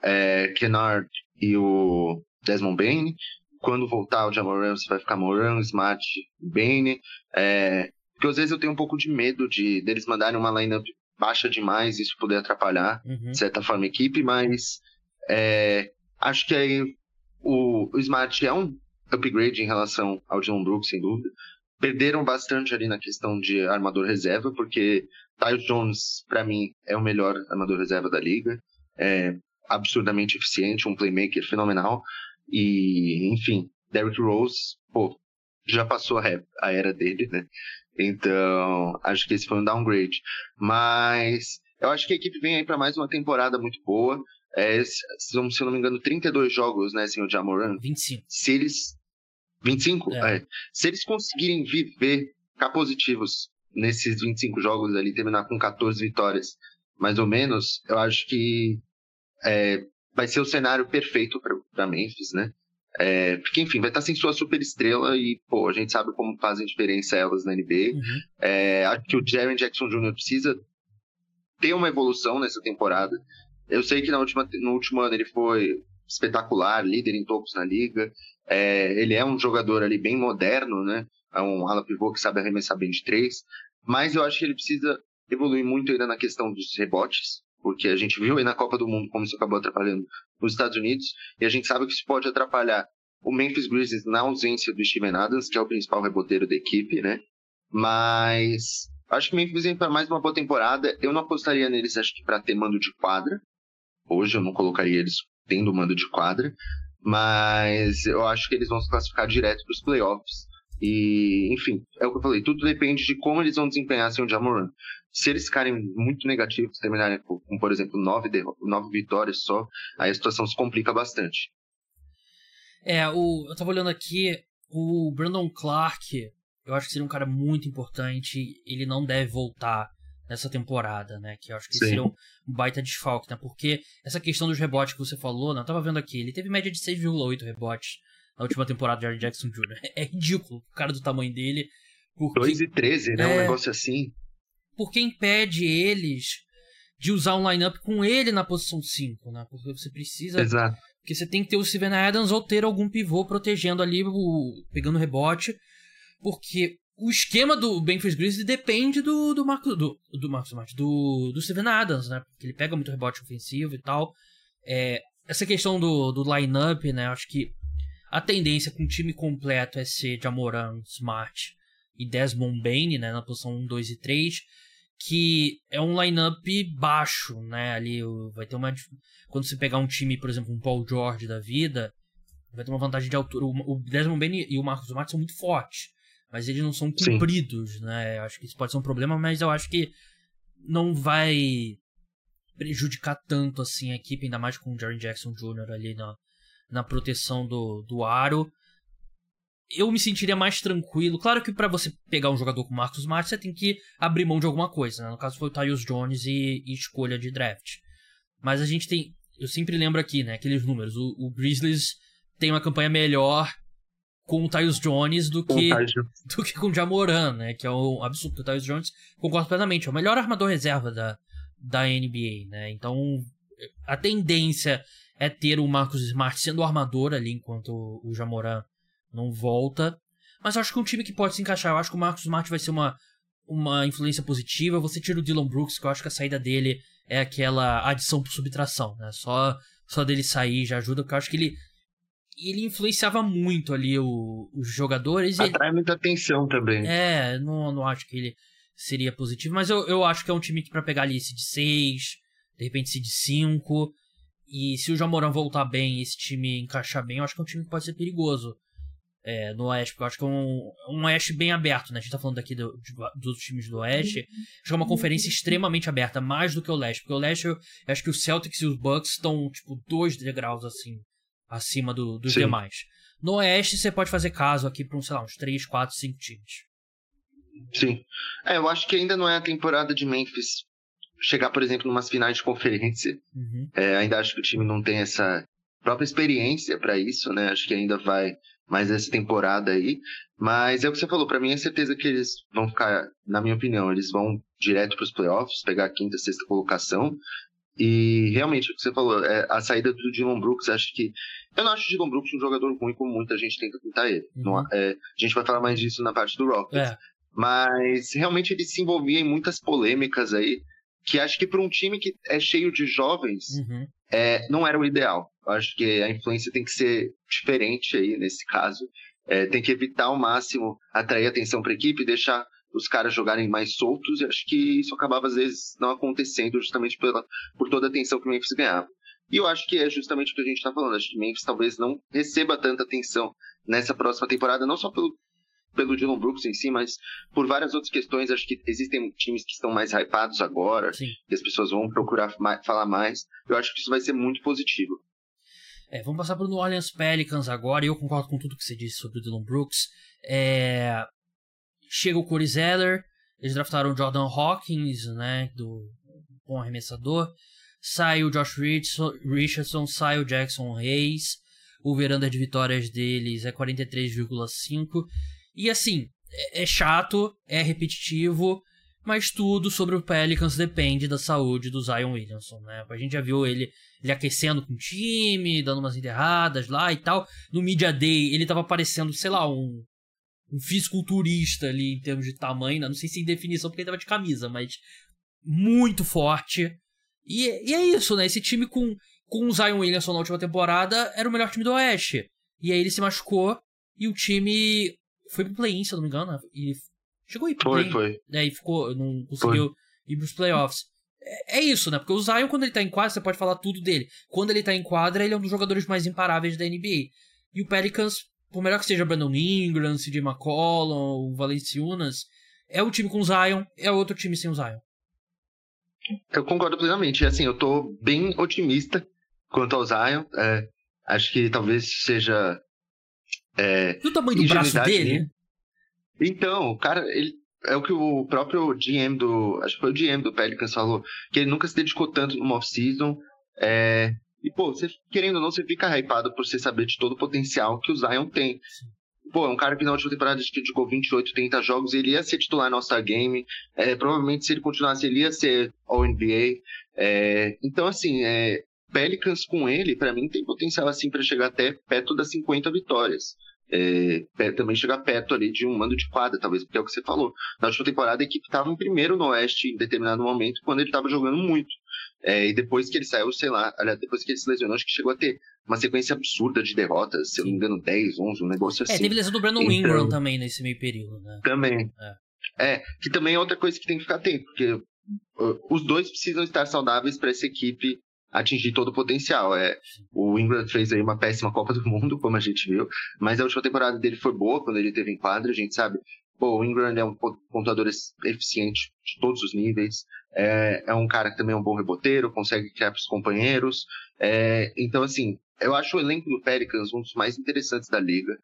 é, Kennard e o Desmond Bain, quando voltar o Jamoran, você vai ficar Moran, Smart, Bane. É, porque às vezes eu tenho um pouco de medo de deles mandarem uma lineup baixa demais, isso poder atrapalhar, uhum. de certa forma, a equipe, mas é, acho que aí o, o, Smart é um upgrade em relação ao John Brooks, sem dúvida. Perderam bastante ali na questão de armador reserva, porque Tyus Jones, para mim, é o melhor armador reserva da liga. É absurdamente eficiente, um playmaker fenomenal. E, enfim, Derrick Rose, pô, já passou a, era dele, né? Então, acho que esse foi um downgrade. Mas eu acho que a equipe vem aí para mais uma temporada muito boa. É, são, se eu não me engano, 32 jogos, né, senhor Jamoran? 25. Se eles. 25? É. É. Se eles conseguirem viver, ficar positivos nesses 25 jogos ali, terminar com 14 vitórias, mais ou menos, eu acho que é, vai ser o cenário perfeito para Memphis, né? É, porque, enfim, vai estar sem sua super estrela e, pô, a gente sabe como fazem diferença elas na NBA. Uhum. É, acho que o Jaren Jackson Jr. precisa ter uma evolução nessa temporada. Eu sei que na última, no último ano ele foi espetacular, líder em tocos na liga. É, ele é um jogador ali bem moderno, né? É um ala pivô que sabe arremessar bem de três. Mas eu acho que ele precisa evoluir muito ainda na questão dos rebotes porque a gente viu aí na Copa do Mundo como isso acabou atrapalhando os Estados Unidos, e a gente sabe que isso pode atrapalhar o Memphis Grizzlies na ausência do Steven Adams, que é o principal reboteiro da equipe, né? Mas acho que o Memphis vem para mais uma boa temporada. Eu não apostaria neles, acho que para ter mando de quadra. Hoje eu não colocaria eles tendo mando de quadra, mas eu acho que eles vão se classificar direto para os playoffs. E, enfim, é o que eu falei, tudo depende de como eles vão desempenhar sem o Jamoran. Se eles ficarem muito negativos, terminarem com, por exemplo, nove, nove vitórias só, aí a situação se complica bastante. É, o, eu tava olhando aqui, o Brandon Clark, eu acho que seria um cara muito importante, ele não deve voltar nessa temporada, né? Que eu acho que Sim. seria um baita desfalque, né? Porque essa questão dos rebotes que você falou, né? Eu tava vendo aqui, ele teve média de 6,8 rebotes na última temporada de Aaron Jackson Jr. É ridículo o cara do tamanho dele. Porque, 2 e 13, né? É, um negócio assim porque impede eles de usar um lineup com ele na posição 5, né? Porque você precisa. Exato. Porque você tem que ter o Steven Adams ou ter algum pivô protegendo ali, o, pegando rebote. Porque o esquema do Memphis Grizzlies depende do, do Marcos do, do Marcos Smart, do, do Steven Adams, né? Porque ele pega muito rebote ofensivo e tal. É, essa questão do, do lineup, né? Acho que a tendência com o time completo é ser Jamoran, Smart e Desmond Bain, né? Na posição 1, 2 e 3 que é um lineup baixo, né? Ali vai ter uma quando você pegar um time, por exemplo, um Paul George da vida, vai ter uma vantagem de altura. O Desmond Bain e o Marcos Smart são muito fortes, mas eles não são compridos, Sim. né? Eu acho que isso pode ser um problema, mas eu acho que não vai prejudicar tanto assim a equipe, ainda mais com o Jaren Jackson Jr. ali na, na proteção do, do aro eu me sentiria mais tranquilo. Claro que para você pegar um jogador como Marcos Smart, você tem que abrir mão de alguma coisa. Né? No caso foi o Tyus Jones e, e, escolha de draft. Mas a gente tem. Eu sempre lembro aqui, né? Aqueles números. O, o Grizzlies tem uma campanha melhor com o Tyus Jones do que, do que com o Jamoran, né? Que é um absurdo. O Tyus Jones, concordo plenamente, é o melhor armador reserva da, da NBA, né? Então, a tendência é ter o Marcos Smart sendo o armador ali, enquanto o Jamoran não volta. Mas eu acho que é um time que pode se encaixar. Eu acho que o Marcos Smart vai ser uma, uma influência positiva. Você tira o Dylan Brooks, que eu acho que a saída dele é aquela adição por subtração, né? Só, só dele sair já ajuda, porque eu acho que ele ele influenciava muito ali o, os jogadores. Atrai ele... muita atenção também. É, não, não acho que ele seria positivo, mas eu, eu acho que é um time que para pegar ali esse de 6, de repente esse de 5, e se o Jamoran voltar bem e esse time encaixar bem, eu acho que é um time que pode ser perigoso é, no Oeste, porque eu acho que é um, um Oeste bem aberto, né? A gente tá falando aqui do, de, dos times do Oeste. Acho que é uma conferência extremamente aberta, mais do que o Leste. Porque o Leste, eu, eu acho que os Celtics e os Bucks estão, tipo, dois degraus, assim, acima do, dos Sim. demais. No Oeste, você pode fazer caso aqui para, sei lá, uns 3, 4, 5 times. Sim. É, eu acho que ainda não é a temporada de Memphis chegar, por exemplo, numas finais de conferência. Uhum. É, ainda acho que o time não tem essa própria experiência para isso, né? Acho que ainda vai mais essa temporada aí. Mas é o que você falou, para mim é certeza que eles vão ficar, na minha opinião, eles vão direto para os playoffs, pegar a quinta, sexta colocação. E realmente, o que você falou, é, a saída do Dylan Brooks, acho que. Eu não acho o Dylan Brooks um jogador ruim como muita gente tenta pintar ele. Uhum. Não, é, a gente vai falar mais disso na parte do Rockets. É. Mas realmente ele se envolvia em muitas polêmicas aí, que acho que para um time que é cheio de jovens, uhum. é, não era o ideal. Eu acho que a influência tem que ser diferente aí nesse caso. É, tem que evitar ao máximo atrair atenção para a equipe, deixar os caras jogarem mais soltos. E acho que isso acabava às vezes não acontecendo justamente pela, por toda a atenção que o Memphis ganhava. E eu acho que é justamente o que a gente está falando. Acho que o Memphis talvez não receba tanta atenção nessa próxima temporada, não só pelo, pelo Dylan Brooks em si, mas por várias outras questões. Acho que existem times que estão mais hypados agora, Sim. e as pessoas vão procurar mais, falar mais. Eu acho que isso vai ser muito positivo. É, vamos passar para o New Orleans Pelicans agora, e eu concordo com tudo que você disse sobre o Dylan Brooks. É... Chega o Corey Zeller, eles draftaram o Jordan Hawkins, né, do bom arremessador. sai o Josh Richardson, sai o Jackson Hayes. O veranda de vitórias deles é 43,5. E assim, é, é chato, é repetitivo, mas tudo sobre o Pelicans depende da saúde do Zion Williamson, né? A gente já viu ele, ele aquecendo com o time, dando umas enterradas lá e tal. No Media Day, ele tava parecendo, sei lá, um, um fisiculturista ali em termos de tamanho, né? não sei se em definição porque ele tava de camisa, mas muito forte. E, e é isso, né? Esse time com, com o Zion Williamson na última temporada era o melhor time do Oeste. E aí ele se machucou e o time foi pro play-in, se eu não me engano. E chegou aí pro Foi, foi. É, e ficou, não conseguiu foi. ir pros playoffs. É, é, isso, né? Porque o Zion, quando ele tá em quadra, você pode falar tudo dele. Quando ele tá em quadra, ele é um dos jogadores mais imparáveis da NBA. E o Pelicans, por melhor que seja Brandon Ingram, CJ McCollum, o Valenciunas, é o time com o Zion, é outro time sem o Zion. Eu concordo plenamente. Assim, eu tô bem otimista quanto ao Zion. É, acho que talvez seja. É, e o tamanho do braço dele? Então, o cara, ele é o que o próprio GM do. Acho que foi o GM do Pelicans falou, que ele nunca se dedicou tanto no off-season. É, e, pô, você, querendo ou não, você fica hypado por você saber de todo o potencial que o Zion tem. Pô, é um cara que na última temporada jogou 28, 30 jogos, ele ia ser titular no All-Star Game. É, provavelmente, se ele continuasse, ele ia ser All-NBA. É, então, assim, é, Pelicans com ele, para mim, tem potencial assim para chegar até perto das 50 vitórias. É, também chegar perto ali de um mando de quadra, talvez, porque é o que você falou. Na última temporada, a equipe estava em primeiro no Oeste em determinado momento, quando ele estava jogando muito. É, e depois que ele saiu, sei lá, aliás, depois que ele se lesionou, acho que chegou a ter uma sequência absurda de derrotas, se eu não me engano, 10, 11, um negócio é, assim. É, teve lesão do Brandon então, Ingram também nesse meio período, né? Também. É. é. que também é outra coisa que tem que ficar atento, porque uh, os dois precisam estar saudáveis para essa equipe atingir todo o potencial. É, o Ingram fez aí uma péssima Copa do Mundo, como a gente viu, mas a última temporada dele foi boa quando ele teve em quadra, a gente sabe. Pô, o Ingram é um pontuador eficiente de todos os níveis, é, é um cara que também é um bom reboteiro, consegue criar para os companheiros. É, então, assim, eu acho o elenco do Pelicans um dos mais interessantes da liga.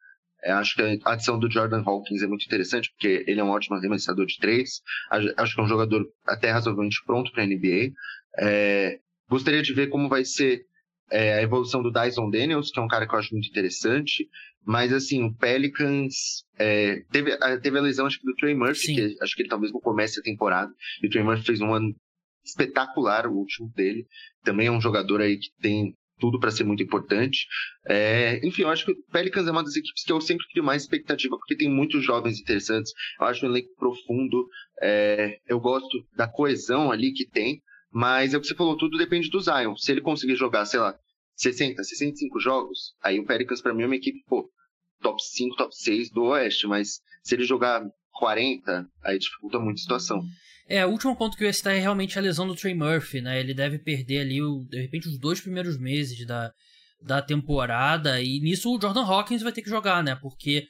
Eu acho que a adição do Jordan Hawkins é muito interessante, porque ele é um ótimo arremessador de três. Acho que é um jogador até razoavelmente pronto para a NBA. É, Gostaria de ver como vai ser é, a evolução do Dyson Daniels, que é um cara que eu acho muito interessante. Mas, assim, o Pelicans é, teve, teve a lesão, acho que, do Trey Murphy, Sim. que acho que ele talvez não comece a temporada. E o Trey Murphy fez um ano espetacular, o último dele. Também é um jogador aí que tem tudo para ser muito importante. É, enfim, eu acho que o Pelicans é uma das equipes que eu sempre crio mais expectativa, porque tem muitos jovens interessantes. Eu acho um elenco profundo. É, eu gosto da coesão ali que tem. Mas é o que você falou, tudo depende do Zion. Se ele conseguir jogar, sei lá, 60, 65 jogos, aí o Pelicans para mim é uma equipe, pô, top 5, top 6 do Oeste, mas se ele jogar 40, aí dificulta muito a situação. É, o último ponto que eu ia citar é realmente a lesão do Trey Murphy, né? Ele deve perder ali, o, de repente, os dois primeiros meses da, da temporada, e nisso o Jordan Hawkins vai ter que jogar, né? Porque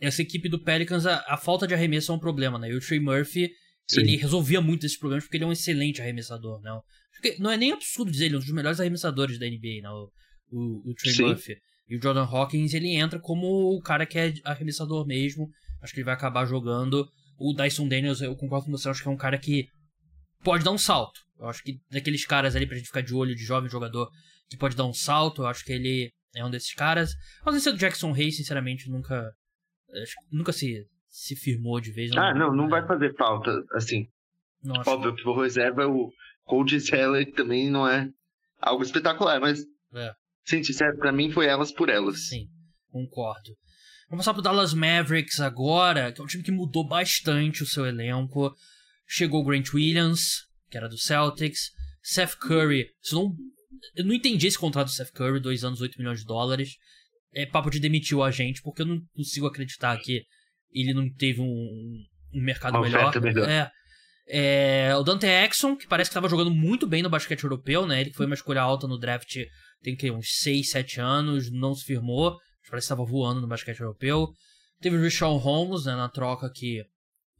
essa equipe do Pelicans, a, a falta de arremesso é um problema, né? E o Trey Murphy Sim. Ele resolvia muito esses problemas porque ele é um excelente arremessador, né? Porque não é nem absurdo dizer, ele é um dos melhores arremessadores da NBA, né? O, o, o Trey Murphy. E o Jordan Hawkins, ele entra como o cara que é arremessador mesmo. Acho que ele vai acabar jogando. O Dyson Daniels, eu concordo com você, acho que é um cara que pode dar um salto. Eu acho que daqueles caras ali pra gente ficar de olho de jovem jogador que pode dar um salto, eu acho que ele é um desses caras. Mas esse do Jackson Hayes, sinceramente, nunca. nunca se se firmou de vez. Ah, não, não vai fazer falta, assim. Nossa. Óbvio que o reserva, o Cold Zeller também não é algo espetacular, mas. É. Sim, sincero, pra mim foi elas por elas. Sim, concordo. Vamos passar pro Dallas Mavericks agora, que é um time que mudou bastante o seu elenco. Chegou o Grant Williams, que era do Celtics. Seth Curry. Não, eu não entendi esse contrato do Seth Curry, dois anos, 8 milhões de dólares. É papo de demitir o agente, porque eu não consigo acreditar que ele não teve um, um mercado Uma melhor. melhor. É. É, o Dante Exxon, que parece que estava jogando muito bem no basquete europeu, né? Ele foi uma escolha alta no draft tem que uns 6, 7 anos, não se firmou, parece que estava voando no basquete europeu. Teve o Richard Holmes, né, na troca que,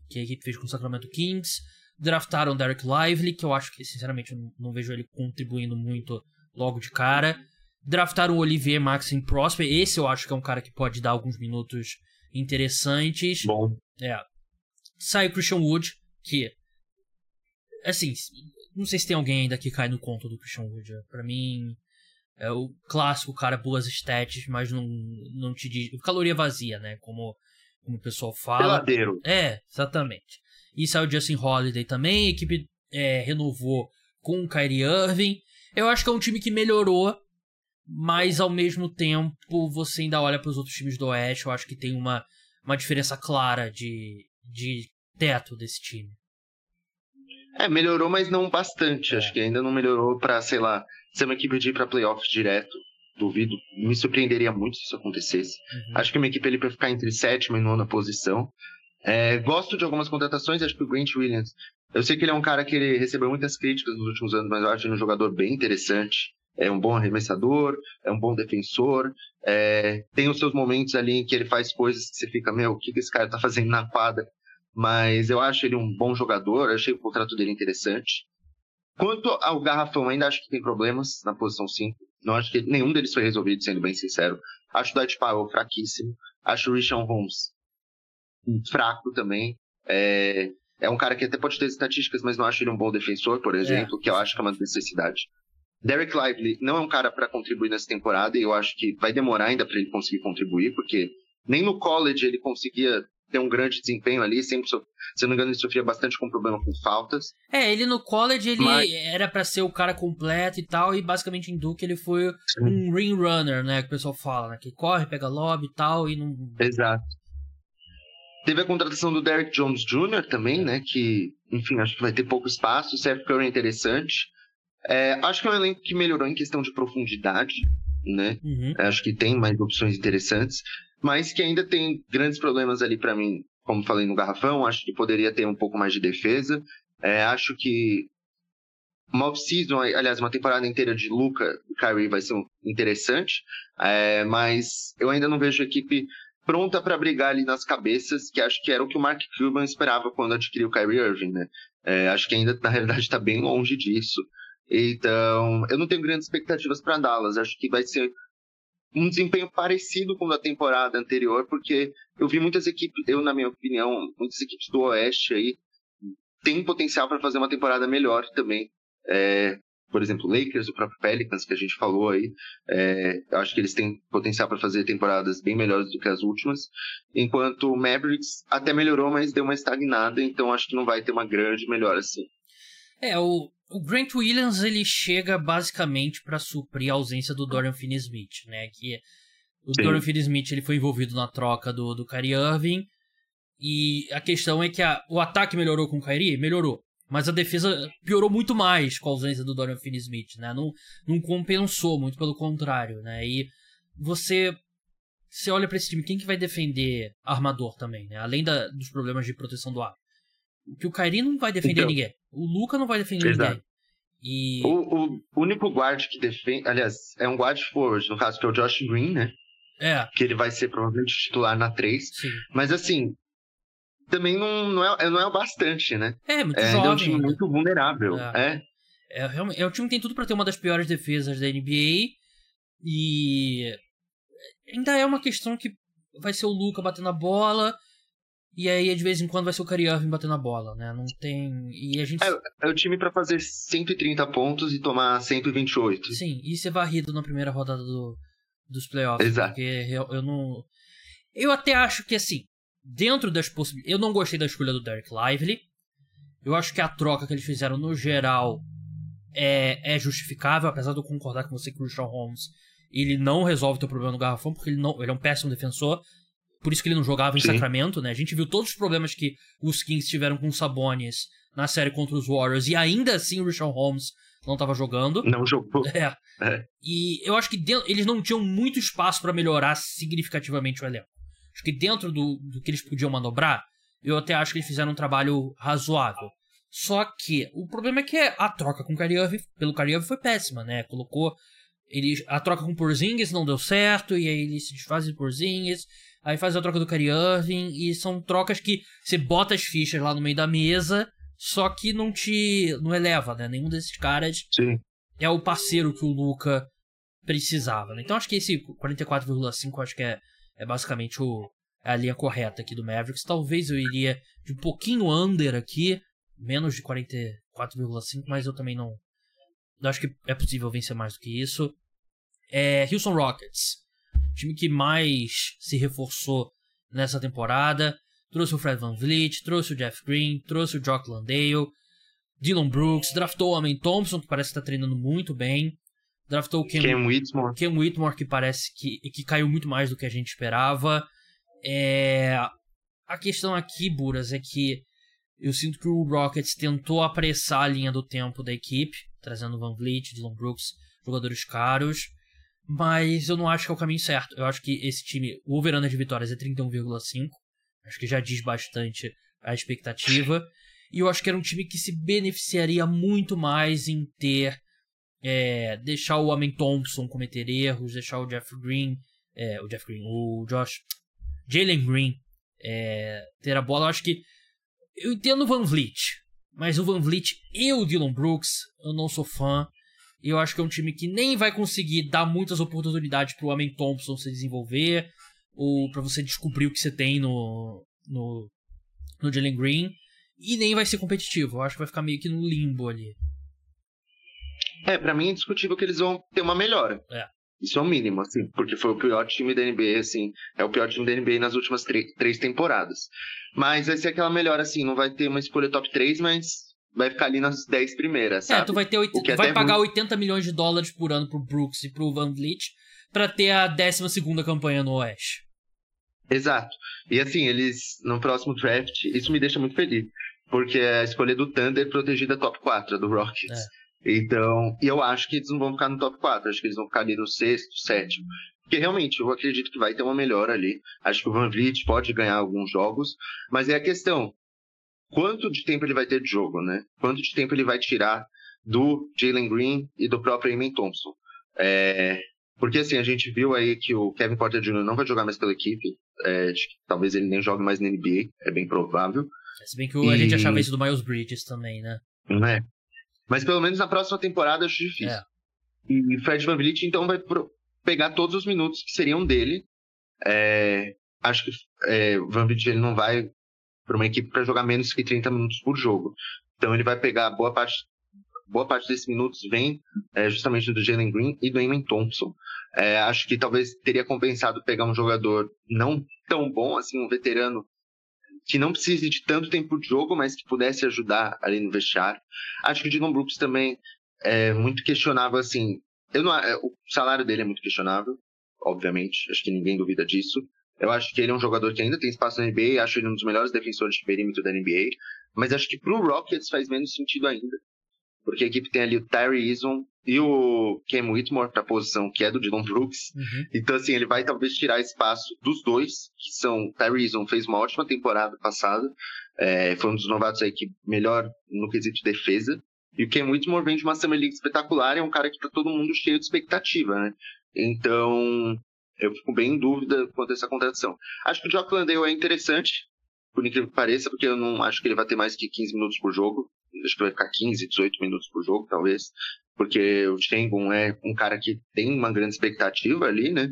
que a equipe fez com o Sacramento Kings. Draftaram Derek Lively, que eu acho que, sinceramente, não, não vejo ele contribuindo muito logo de cara. Draftaram o Olivier Maxim Prosper, esse eu acho que é um cara que pode dar alguns minutos interessantes. Bom. É. Sai o Christian Wood, que. Assim, não sei se tem alguém ainda que cai no conto do Christian Wood. Pra mim, é o clássico cara, boas stats, mas não, não te diz. Caloria vazia, né? Como, como o pessoal fala. Peladeiro. É, exatamente. E saiu o Justin Holiday também, a equipe é, renovou com o Kyrie Irving. Eu acho que é um time que melhorou, mas ao mesmo tempo você ainda olha para os outros times do Oeste. Eu acho que tem uma, uma diferença clara de, de teto desse time. É, melhorou, mas não bastante. É. Acho que ainda não melhorou para, sei lá, ser uma equipe de ir para playoffs direto. Duvido. Me surpreenderia muito se isso acontecesse. Uhum. Acho que uma equipe ali para ficar entre sétima e nona posição. É, gosto de algumas contratações, acho que o Grant Williams. Eu sei que ele é um cara que recebeu muitas críticas nos últimos anos, mas eu acho ele um jogador bem interessante. É um bom arremessador, é um bom defensor. É, tem os seus momentos ali em que ele faz coisas que você fica, meu, o que, que esse cara tá fazendo na quadra? Mas eu acho ele um bom jogador, achei o contrato dele interessante. Quanto ao Garrafão, ainda acho que tem problemas na posição 5. Não acho que nenhum deles foi resolvido, sendo bem sincero. Acho o Dwight Powell fraquíssimo. Acho o Richard Holmes fraco também. É, é um cara que até pode ter estatísticas, mas não acho ele um bom defensor, por exemplo, é. que eu acho que é uma necessidade. Derek Lively não é um cara para contribuir nessa temporada e eu acho que vai demorar ainda para ele conseguir contribuir, porque nem no college ele conseguia ter um grande desempenho ali, sempre, se eu não me engano, ele sofria bastante com problema com faltas. É, ele no college ele Mas... era para ser o cara completo e tal, e basicamente em Duke ele foi Sim. um ring runner, né, que o pessoal fala, né, que corre, pega lobby e tal, e não... Exato. Teve a contratação do Derek Jones Jr. também, né, que, enfim, acho que vai ter pouco espaço, o Seth Curry é interessante. É, acho que é um elenco que melhorou em questão de profundidade, né, uhum. acho que tem mais opções interessantes mas que ainda tem grandes problemas ali para mim, como falei no garrafão, acho que poderia ter um pouco mais de defesa. É, acho que uma off-season, aliás, uma temporada inteira de Luca e Kyrie vai ser interessante, é, mas eu ainda não vejo a equipe pronta para brigar ali nas cabeças, que acho que era o que o Mark Cuban esperava quando adquiriu o Kyrie Irving, né? É, acho que ainda, na realidade, está bem longe disso. Então, eu não tenho grandes expectativas para Dallas. Acho que vai ser um desempenho parecido com o da temporada anterior, porque eu vi muitas equipes, eu na minha opinião, muitas equipes do Oeste aí têm potencial para fazer uma temporada melhor também. É, por exemplo, Lakers, o próprio Pelicans que a gente falou aí, é, acho que eles têm potencial para fazer temporadas bem melhores do que as últimas, enquanto o Mavericks até melhorou, mas deu uma estagnada, então acho que não vai ter uma grande melhora assim. É, o, o Grant Williams ele chega basicamente para suprir a ausência do Dorian Finney-Smith, né? Que o Sim. Dorian Finney-Smith ele foi envolvido na troca do, do Kyrie Irving e a questão é que a, o ataque melhorou com o Kyrie, melhorou, mas a defesa piorou muito mais com a ausência do Dorian Finney-Smith, né? Não, não compensou, muito pelo contrário, né? E você você olha para esse time, quem que vai defender armador também, né? Além da, dos problemas de proteção do ar que o Kairi não vai defender então, ninguém. O Luca não vai defender exato. ninguém. E... O, o único guard que defende. Aliás, é um guard forward, no caso, que é o Josh Green, né? É. Que ele vai ser provavelmente titular na 3. Sim. Mas assim, também não, não, é, não é o bastante, né? É, muito é, jovem. É um time muito vulnerável. É. É, é, é um time que tem tudo para ter uma das piores defesas da NBA. E ainda é uma questão que vai ser o Luca batendo a bola. E aí, de vez em quando, vai ser o Kyrie Irving batendo a bola, né? Não tem. E a gente. É, é o time para fazer 130 pontos e tomar 128. Sim, e ser varrido na primeira rodada do, dos playoffs. Exato. Porque eu, eu não. Eu até acho que, assim, dentro das possibilidades. Eu não gostei da escolha do Derek Lively. Eu acho que a troca que eles fizeram no geral é, é justificável, apesar de eu concordar com você que o Sean Holmes ele não resolve o teu problema no garrafão, porque ele, não, ele é um péssimo defensor. Por isso que ele não jogava em Sim. Sacramento, né? A gente viu todos os problemas que os Kings tiveram com o Sabonis na série contra os Warriors e ainda assim o Richard Holmes não estava jogando. Não jogou. É. é. E eu acho que dentro, eles não tinham muito espaço para melhorar significativamente o elenco. Acho que dentro do, do que eles podiam manobrar, eu até acho que eles fizeram um trabalho razoável. Só que o problema é que a troca com o Irving, pelo Irving foi péssima, né? Colocou ele, a troca com o Porzingis não deu certo, e aí ele se desfaz de Porzingis, aí faz a troca do Kyrie Irving, e são trocas que você bota as fichas lá no meio da mesa, só que não te não eleva, né? Nenhum desses caras Sim. é o parceiro que o Luca precisava, né? Então acho que esse 44,5 acho que é, é basicamente o, é a linha correta aqui do Mavericks. Talvez eu iria de um pouquinho under aqui, menos de 44,5, 4,5, mas eu também não. Acho que é possível vencer mais do que isso. É Houston Rockets. Time que mais se reforçou nessa temporada. Trouxe o Fred Van Vliet, trouxe o Jeff Green, trouxe o Jock Landale, Dylan Brooks, draftou o Amen Thompson, que parece estar treinando muito bem. Draftou o Ken, Ken Whitmore. Ken Whitmore, que parece que, que caiu muito mais do que a gente esperava. É... A questão aqui, Buras, é que eu sinto que o Rockets tentou apressar a linha do tempo da equipe, trazendo Van Vliet, Dylan Brooks, jogadores caros, mas eu não acho que é o caminho certo. Eu acho que esse time, o over de vitórias é 31,5, acho que já diz bastante a expectativa, e eu acho que era um time que se beneficiaria muito mais em ter é, deixar o Amen Thompson cometer erros, deixar o Jeff Green, é, o Jeff Green, o Josh, Jalen Green é, ter a bola. Eu acho que eu entendo o Van Vliet, mas o Van Vliet e o Dylan Brooks, eu não sou fã. Eu acho que é um time que nem vai conseguir dar muitas oportunidades pro Amen Thompson se desenvolver, ou para você descobrir o que você tem no, no, no Jalen Green, e nem vai ser competitivo. Eu acho que vai ficar meio que no limbo ali. É, para mim é indiscutível que eles vão ter uma melhora. É. Isso é o mínimo, assim, porque foi o pior time da NBA, assim, é o pior time da NBA nas últimas três temporadas. Mas vai ser aquela melhor, assim, não vai ter uma escolha top 3, mas vai ficar ali nas 10 primeiras, sabe? É, tu vai ter oit... é vai pagar 80 milhões de dólares por ano pro Brooks e pro Van Vliet pra ter a 12 segunda campanha no Oeste. Exato. E assim, eles, no próximo draft, isso me deixa muito feliz. Porque é a escolha do Thunder protegida top 4, do Rockets. É. Então, e eu acho que eles não vão ficar no top 4, acho que eles vão ficar ali no sexto, sétimo. Porque realmente, eu acredito que vai ter uma melhora ali. Acho que o Van Vliet pode ganhar alguns jogos, mas é a questão, quanto de tempo ele vai ter de jogo, né? Quanto de tempo ele vai tirar do Jalen Green e do próprio Eamon Thompson. É, porque assim, a gente viu aí que o Kevin Porter Jr. não vai jogar mais pela equipe. É, talvez ele nem jogue mais na NBA, é bem provável. Se bem que e... a gente achava isso do Miles Bridges também, né? Não é? Mas pelo menos na próxima temporada acho difícil. É. E Fred Van Vliet, então, vai pegar todos os minutos que seriam dele. É, acho que é, Van Vliet ele não vai para uma equipe para jogar menos que 30 minutos por jogo. Então ele vai pegar boa parte boa parte desses minutos vem é, justamente do Jalen Green e do Eamon Thompson. É, acho que talvez teria compensado pegar um jogador não tão bom, assim, um veterano que não precise de tanto tempo de jogo, mas que pudesse ajudar ali no vestiário. Acho que o Dylan Brooks também é muito questionável, assim. Eu não, o salário dele é muito questionável, obviamente. Acho que ninguém duvida disso. Eu acho que ele é um jogador que ainda tem espaço na NBA, acho ele um dos melhores defensores de perímetro da NBA, mas acho que pro Rockets faz menos sentido ainda. Porque a equipe tem ali o Tyree Eason, e o Cam Whitmore para a posição que é do Dylan Brooks. Uhum. Então, assim, ele vai talvez tirar espaço dos dois, que são. Tyreeson fez uma ótima temporada passada, é, foi um dos novatos aí que melhor no quesito de defesa. E o Cam Whitmore vem de uma Summer League espetacular, é um cara que tá todo mundo cheio de expectativa, né? Então, eu fico bem em dúvida quanto a essa contratação. Acho que o Jock Landale é interessante, por incrível que pareça, porque eu não acho que ele vai ter mais que 15 minutos por jogo. Acho que vai ficar 15, 18 minutos por jogo, talvez porque o Shengun é um cara que tem uma grande expectativa ali, né?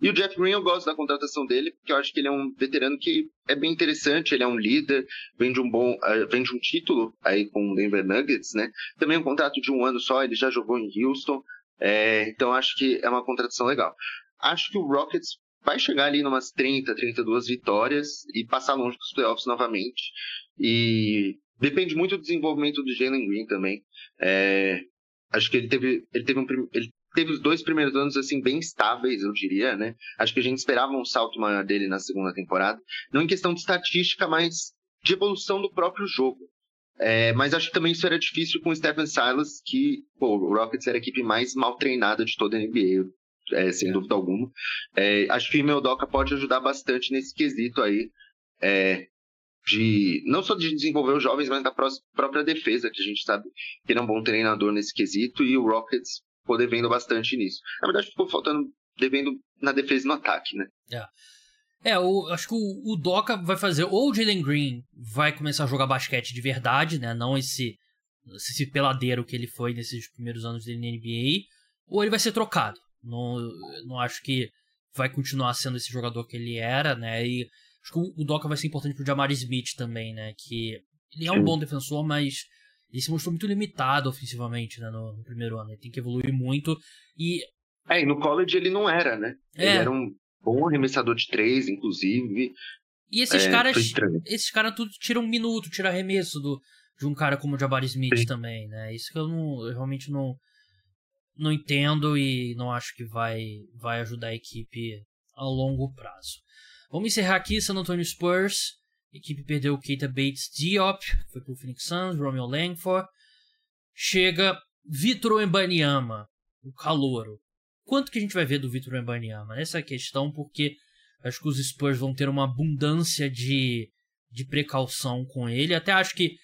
E o Jeff Green, eu gosto da contratação dele, porque eu acho que ele é um veterano que é bem interessante, ele é um líder, vem de um bom, uh, vem de um título aí com o Denver Nuggets, né? Também um contrato de um ano só, ele já jogou em Houston, é, então acho que é uma contratação legal. Acho que o Rockets vai chegar ali numas 30, 32 vitórias e passar longe dos playoffs novamente. E depende muito do desenvolvimento do Jalen Green também. É, acho que ele teve, ele teve um ele teve os dois primeiros anos assim bem estáveis, eu diria, né? Acho que a gente esperava um salto maior dele na segunda temporada, não em questão de estatística, mas de evolução do próprio jogo. É, mas acho que também isso era difícil com o Stephen Silas, que pô, o Rockets era a equipe mais mal treinada de toda a NBA, é, sem é. dúvida alguma. É, acho que o Meldoca pode ajudar bastante nesse quesito aí. É, de não só de desenvolver os jovens, mas da própria defesa, que a gente sabe que ele é um bom treinador nesse quesito, e o Rockets ficou devendo bastante nisso. Na verdade, ficou faltando, devendo na defesa e no ataque, né? É. É, o, acho que o, o Doca vai fazer, ou o Jalen Green vai começar a jogar basquete de verdade, né? Não esse, esse peladeiro que ele foi nesses primeiros anos dele na NBA, ou ele vai ser trocado. Não, não acho que vai continuar sendo esse jogador que ele era, né? E Acho que o Doca vai ser importante pro Jamar Smith também, né? Que ele é um bom defensor, mas ele se mostrou muito limitado ofensivamente né, no, no, primeiro ano. Ele tem que evoluir muito. E. É, e no college ele não era, né? É. Ele era um bom arremessador de três, inclusive. E esses é, caras. Esses caras tudo tiram um minuto, tiram arremesso do, de um cara como o Jabari Smith Sim. também, né? Isso que eu, não, eu realmente não, não entendo e não acho que vai, vai ajudar a equipe a longo prazo. Vamos encerrar aqui San Antonio Spurs. A equipe perdeu Keita Bates Diop, foi pro Phoenix Suns, Romeo Langford. Chega Vitor Embanyama, o calouro. Quanto que a gente vai ver do Vitor Embanyama? Essa é a questão, porque acho que os Spurs vão ter uma abundância de, de precaução com ele. Até acho que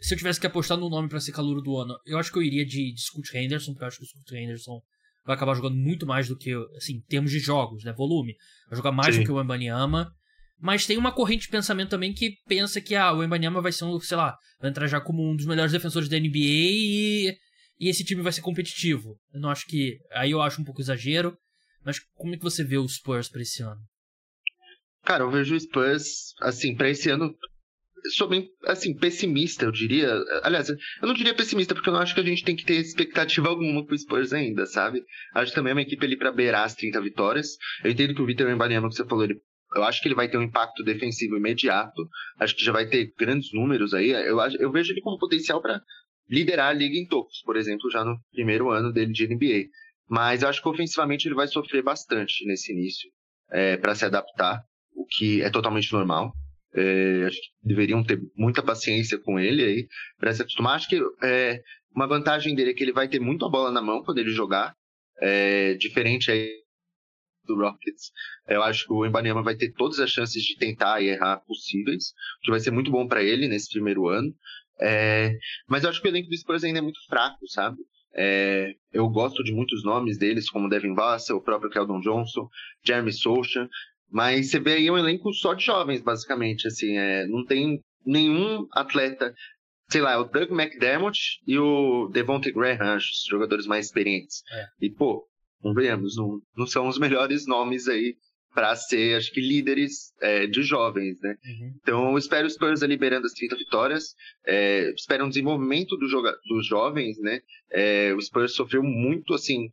se eu tivesse que apostar no nome para ser calouro do ano, eu acho que eu iria de, de Scott Henderson, porque eu acho que o Scott Henderson vai acabar jogando muito mais do que, assim, em termos de jogos, né? Volume. Vai jogar mais Sim. do que o Embanyama. Mas tem uma corrente de pensamento também que pensa que ah, o Embanyama vai ser um, sei lá, vai entrar já como um dos melhores defensores da NBA e, e esse time vai ser competitivo. Eu não acho que. Aí eu acho um pouco exagero. Mas como é que você vê os Spurs pra esse ano? Cara, eu vejo o Spurs, assim, pra esse ano, sou bem, assim, pessimista, eu diria. Aliás, eu não diria pessimista, porque eu não acho que a gente tem que ter expectativa alguma pro Spurs ainda, sabe? Acho também uma equipe ali pra beirar as 30 vitórias. Eu entendo que o Vitor Embanyama, que você falou, ele eu acho que ele vai ter um impacto defensivo imediato. Acho que já vai ter grandes números aí. Eu, eu vejo ele como potencial para liderar a liga em tocos, por exemplo, já no primeiro ano dele de NBA. Mas eu acho que ofensivamente ele vai sofrer bastante nesse início é, para se adaptar, o que é totalmente normal. É, acho que deveriam ter muita paciência com ele aí para se acostumar. Acho que é, uma vantagem dele é que ele vai ter muito a bola na mão quando ele jogar, é, diferente aí do Rockets. Eu acho que o Embanyama vai ter todas as chances de tentar e errar possíveis, o que vai ser muito bom para ele nesse primeiro ano. É, mas eu acho que o elenco do Spurs ainda é muito fraco, sabe? É, eu gosto de muitos nomes deles, como Devin Vassell, o próprio Keldon Johnson, Jeremy Socha, mas você vê aí um elenco só de jovens, basicamente. Assim, é, não tem nenhum atleta, sei lá, é o Doug McDermott e o Devontae Graham, os jogadores mais experientes. É. E, pô, convenhamos, não, não são os melhores nomes aí para ser, acho que, líderes é, de jovens, né? Uhum. Então, eu espero os Spurs liberando as 30 vitórias, é, espero um desenvolvimento do joga dos jovens, né? É, o Spurs sofreu muito, assim,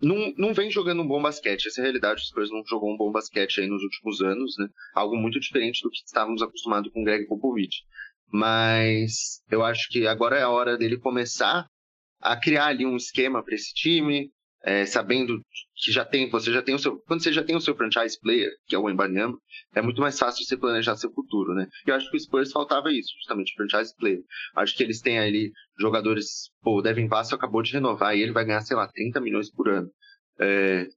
não, não vem jogando um bom basquete, essa é a realidade, o Spurs não jogou um bom basquete aí nos últimos anos, né? Algo muito diferente do que estávamos acostumados com o Greg Popovich. Mas eu acho que agora é a hora dele começar a criar ali um esquema para esse time, é, sabendo que já tem, você já tem o seu, quando você já tem o seu franchise player, que é o Embanyama, é muito mais fácil você planejar seu futuro, né? Eu acho que o Spurs faltava isso, justamente franchise player. Acho que eles têm ali jogadores, pô, o Devin Vassell acabou de renovar e ele vai ganhar, sei lá, 30 milhões por ano. É,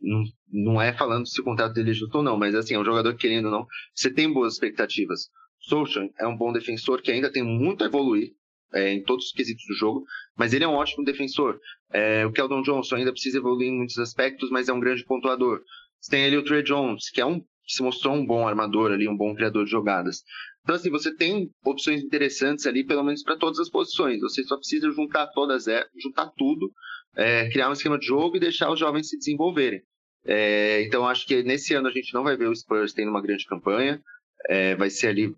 não, não é falando se o contrato dele é justo ou não, mas assim, é um jogador querendo ou não, você tem boas expectativas. Social é um bom defensor que ainda tem muito a evoluir, é, em todos os quesitos do jogo, mas ele é um ótimo defensor. É, o Keldon Johnson ainda precisa evoluir em muitos aspectos, mas é um grande pontuador. Você tem ali o Trey Jones, que é um se mostrou um bom armador ali, um bom criador de jogadas. Então, assim, você tem opções interessantes ali, pelo menos para todas as posições. Você só precisa juntar todas, é, juntar tudo, é, criar um esquema de jogo e deixar os jovens se desenvolverem. É, então, acho que nesse ano a gente não vai ver o Spurs tendo uma grande campanha. É, vai ser ali,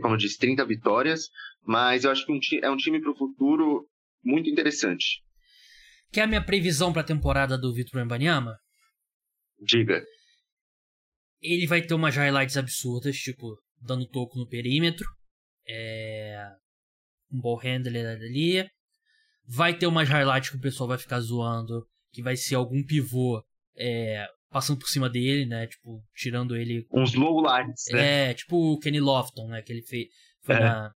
como eu disse, 30 vitórias. Mas eu acho que um é um time para o futuro muito interessante. Quer a minha previsão para a temporada do Vitor Mbanyama? Diga. Ele vai ter umas highlights absurdas, tipo, dando toco no perímetro. É... Um ball handler ali. Vai ter umas highlights que o pessoal vai ficar zoando. Que vai ser algum pivô é, passando por cima dele, né? Tipo, tirando ele. Uns low lines, né? É, tipo o Kenny Lofton, né? Que ele fez. Foi é. na.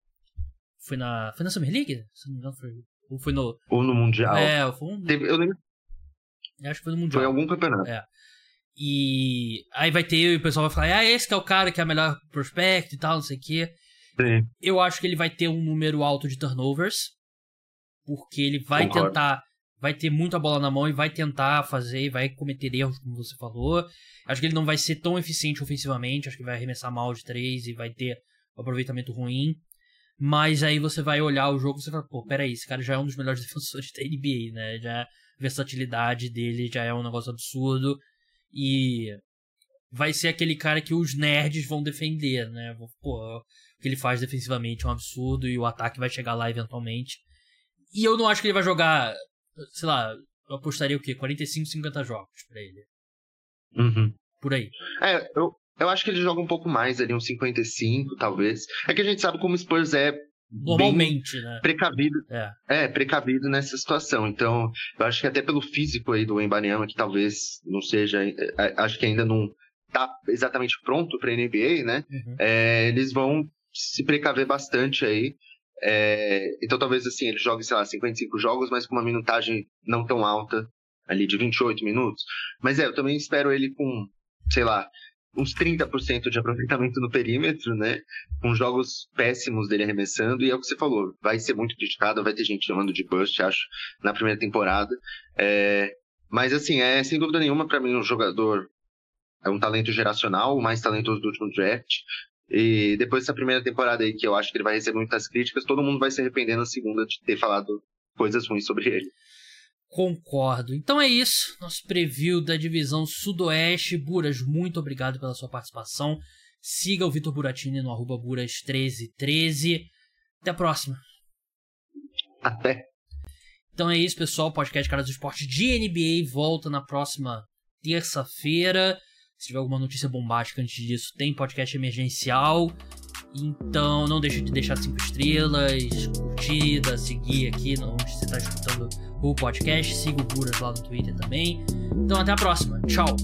Foi na. Foi na Summer League? Se não me engano, foi. Ou foi no. Ou no Mundial. É, foi um. Teve, eu lembro. Eu acho que foi no Mundial. Foi algum campeonato. É. E aí vai ter, e o pessoal vai falar, ah, esse que é o cara que é o melhor prospect e tal, não sei o quê. Sim. Eu acho que ele vai ter um número alto de turnovers. Porque ele vai Concordo. tentar. Vai ter muita bola na mão e vai tentar fazer e vai cometer erros, como você falou. Acho que ele não vai ser tão eficiente ofensivamente. Acho que vai arremessar mal de três e vai ter um aproveitamento ruim. Mas aí você vai olhar o jogo e você fala, pô, peraí, esse cara já é um dos melhores defensores da NBA, né? Já a versatilidade dele já é um negócio absurdo. E vai ser aquele cara que os nerds vão defender, né? Pô, o que ele faz defensivamente é um absurdo e o ataque vai chegar lá eventualmente. E eu não acho que ele vai jogar, sei lá, eu apostaria o quê? 45, 50 jogos pra ele. Uhum. Por aí. É, eu, eu acho que ele joga um pouco mais ali, uns 55, talvez. É que a gente sabe como o Spurs é Normalmente, né? Precavido. É. é, precavido nessa situação. Então, eu acho que até pelo físico aí do Embanyama, que talvez não seja. É, é, acho que ainda não tá exatamente pronto para NBA, né? Uhum. É, eles vão se precaver bastante aí. É, então, talvez assim, ele jogue, sei lá, 55 jogos, mas com uma minutagem não tão alta, ali de 28 minutos. Mas é, eu também espero ele com, sei lá, uns 30% de aproveitamento no perímetro, né? Com jogos péssimos dele arremessando, e é o que você falou, vai ser muito criticado, vai ter gente chamando de bust, acho, na primeira temporada. É, mas assim, é sem dúvida nenhuma, para mim, um jogador é um talento geracional, o mais talentoso do último draft. E depois dessa primeira temporada aí, que eu acho que ele vai receber muitas críticas, todo mundo vai se arrepender na segunda de ter falado coisas ruins sobre ele. Concordo. Então é isso. Nosso preview da divisão Sudoeste. Buras, muito obrigado pela sua participação. Siga o Vitor Buratini no arroba Buras1313. Até a próxima. Até. Então é isso, pessoal. O podcast Caras do Esporte de NBA volta na próxima terça-feira. Se tiver alguma notícia bombástica antes disso, tem podcast emergencial. Então não deixe de deixar cinco estrelas, curtida, seguir aqui onde você está escutando o podcast. Siga o Buras lá no Twitter também. Então até a próxima. Tchau.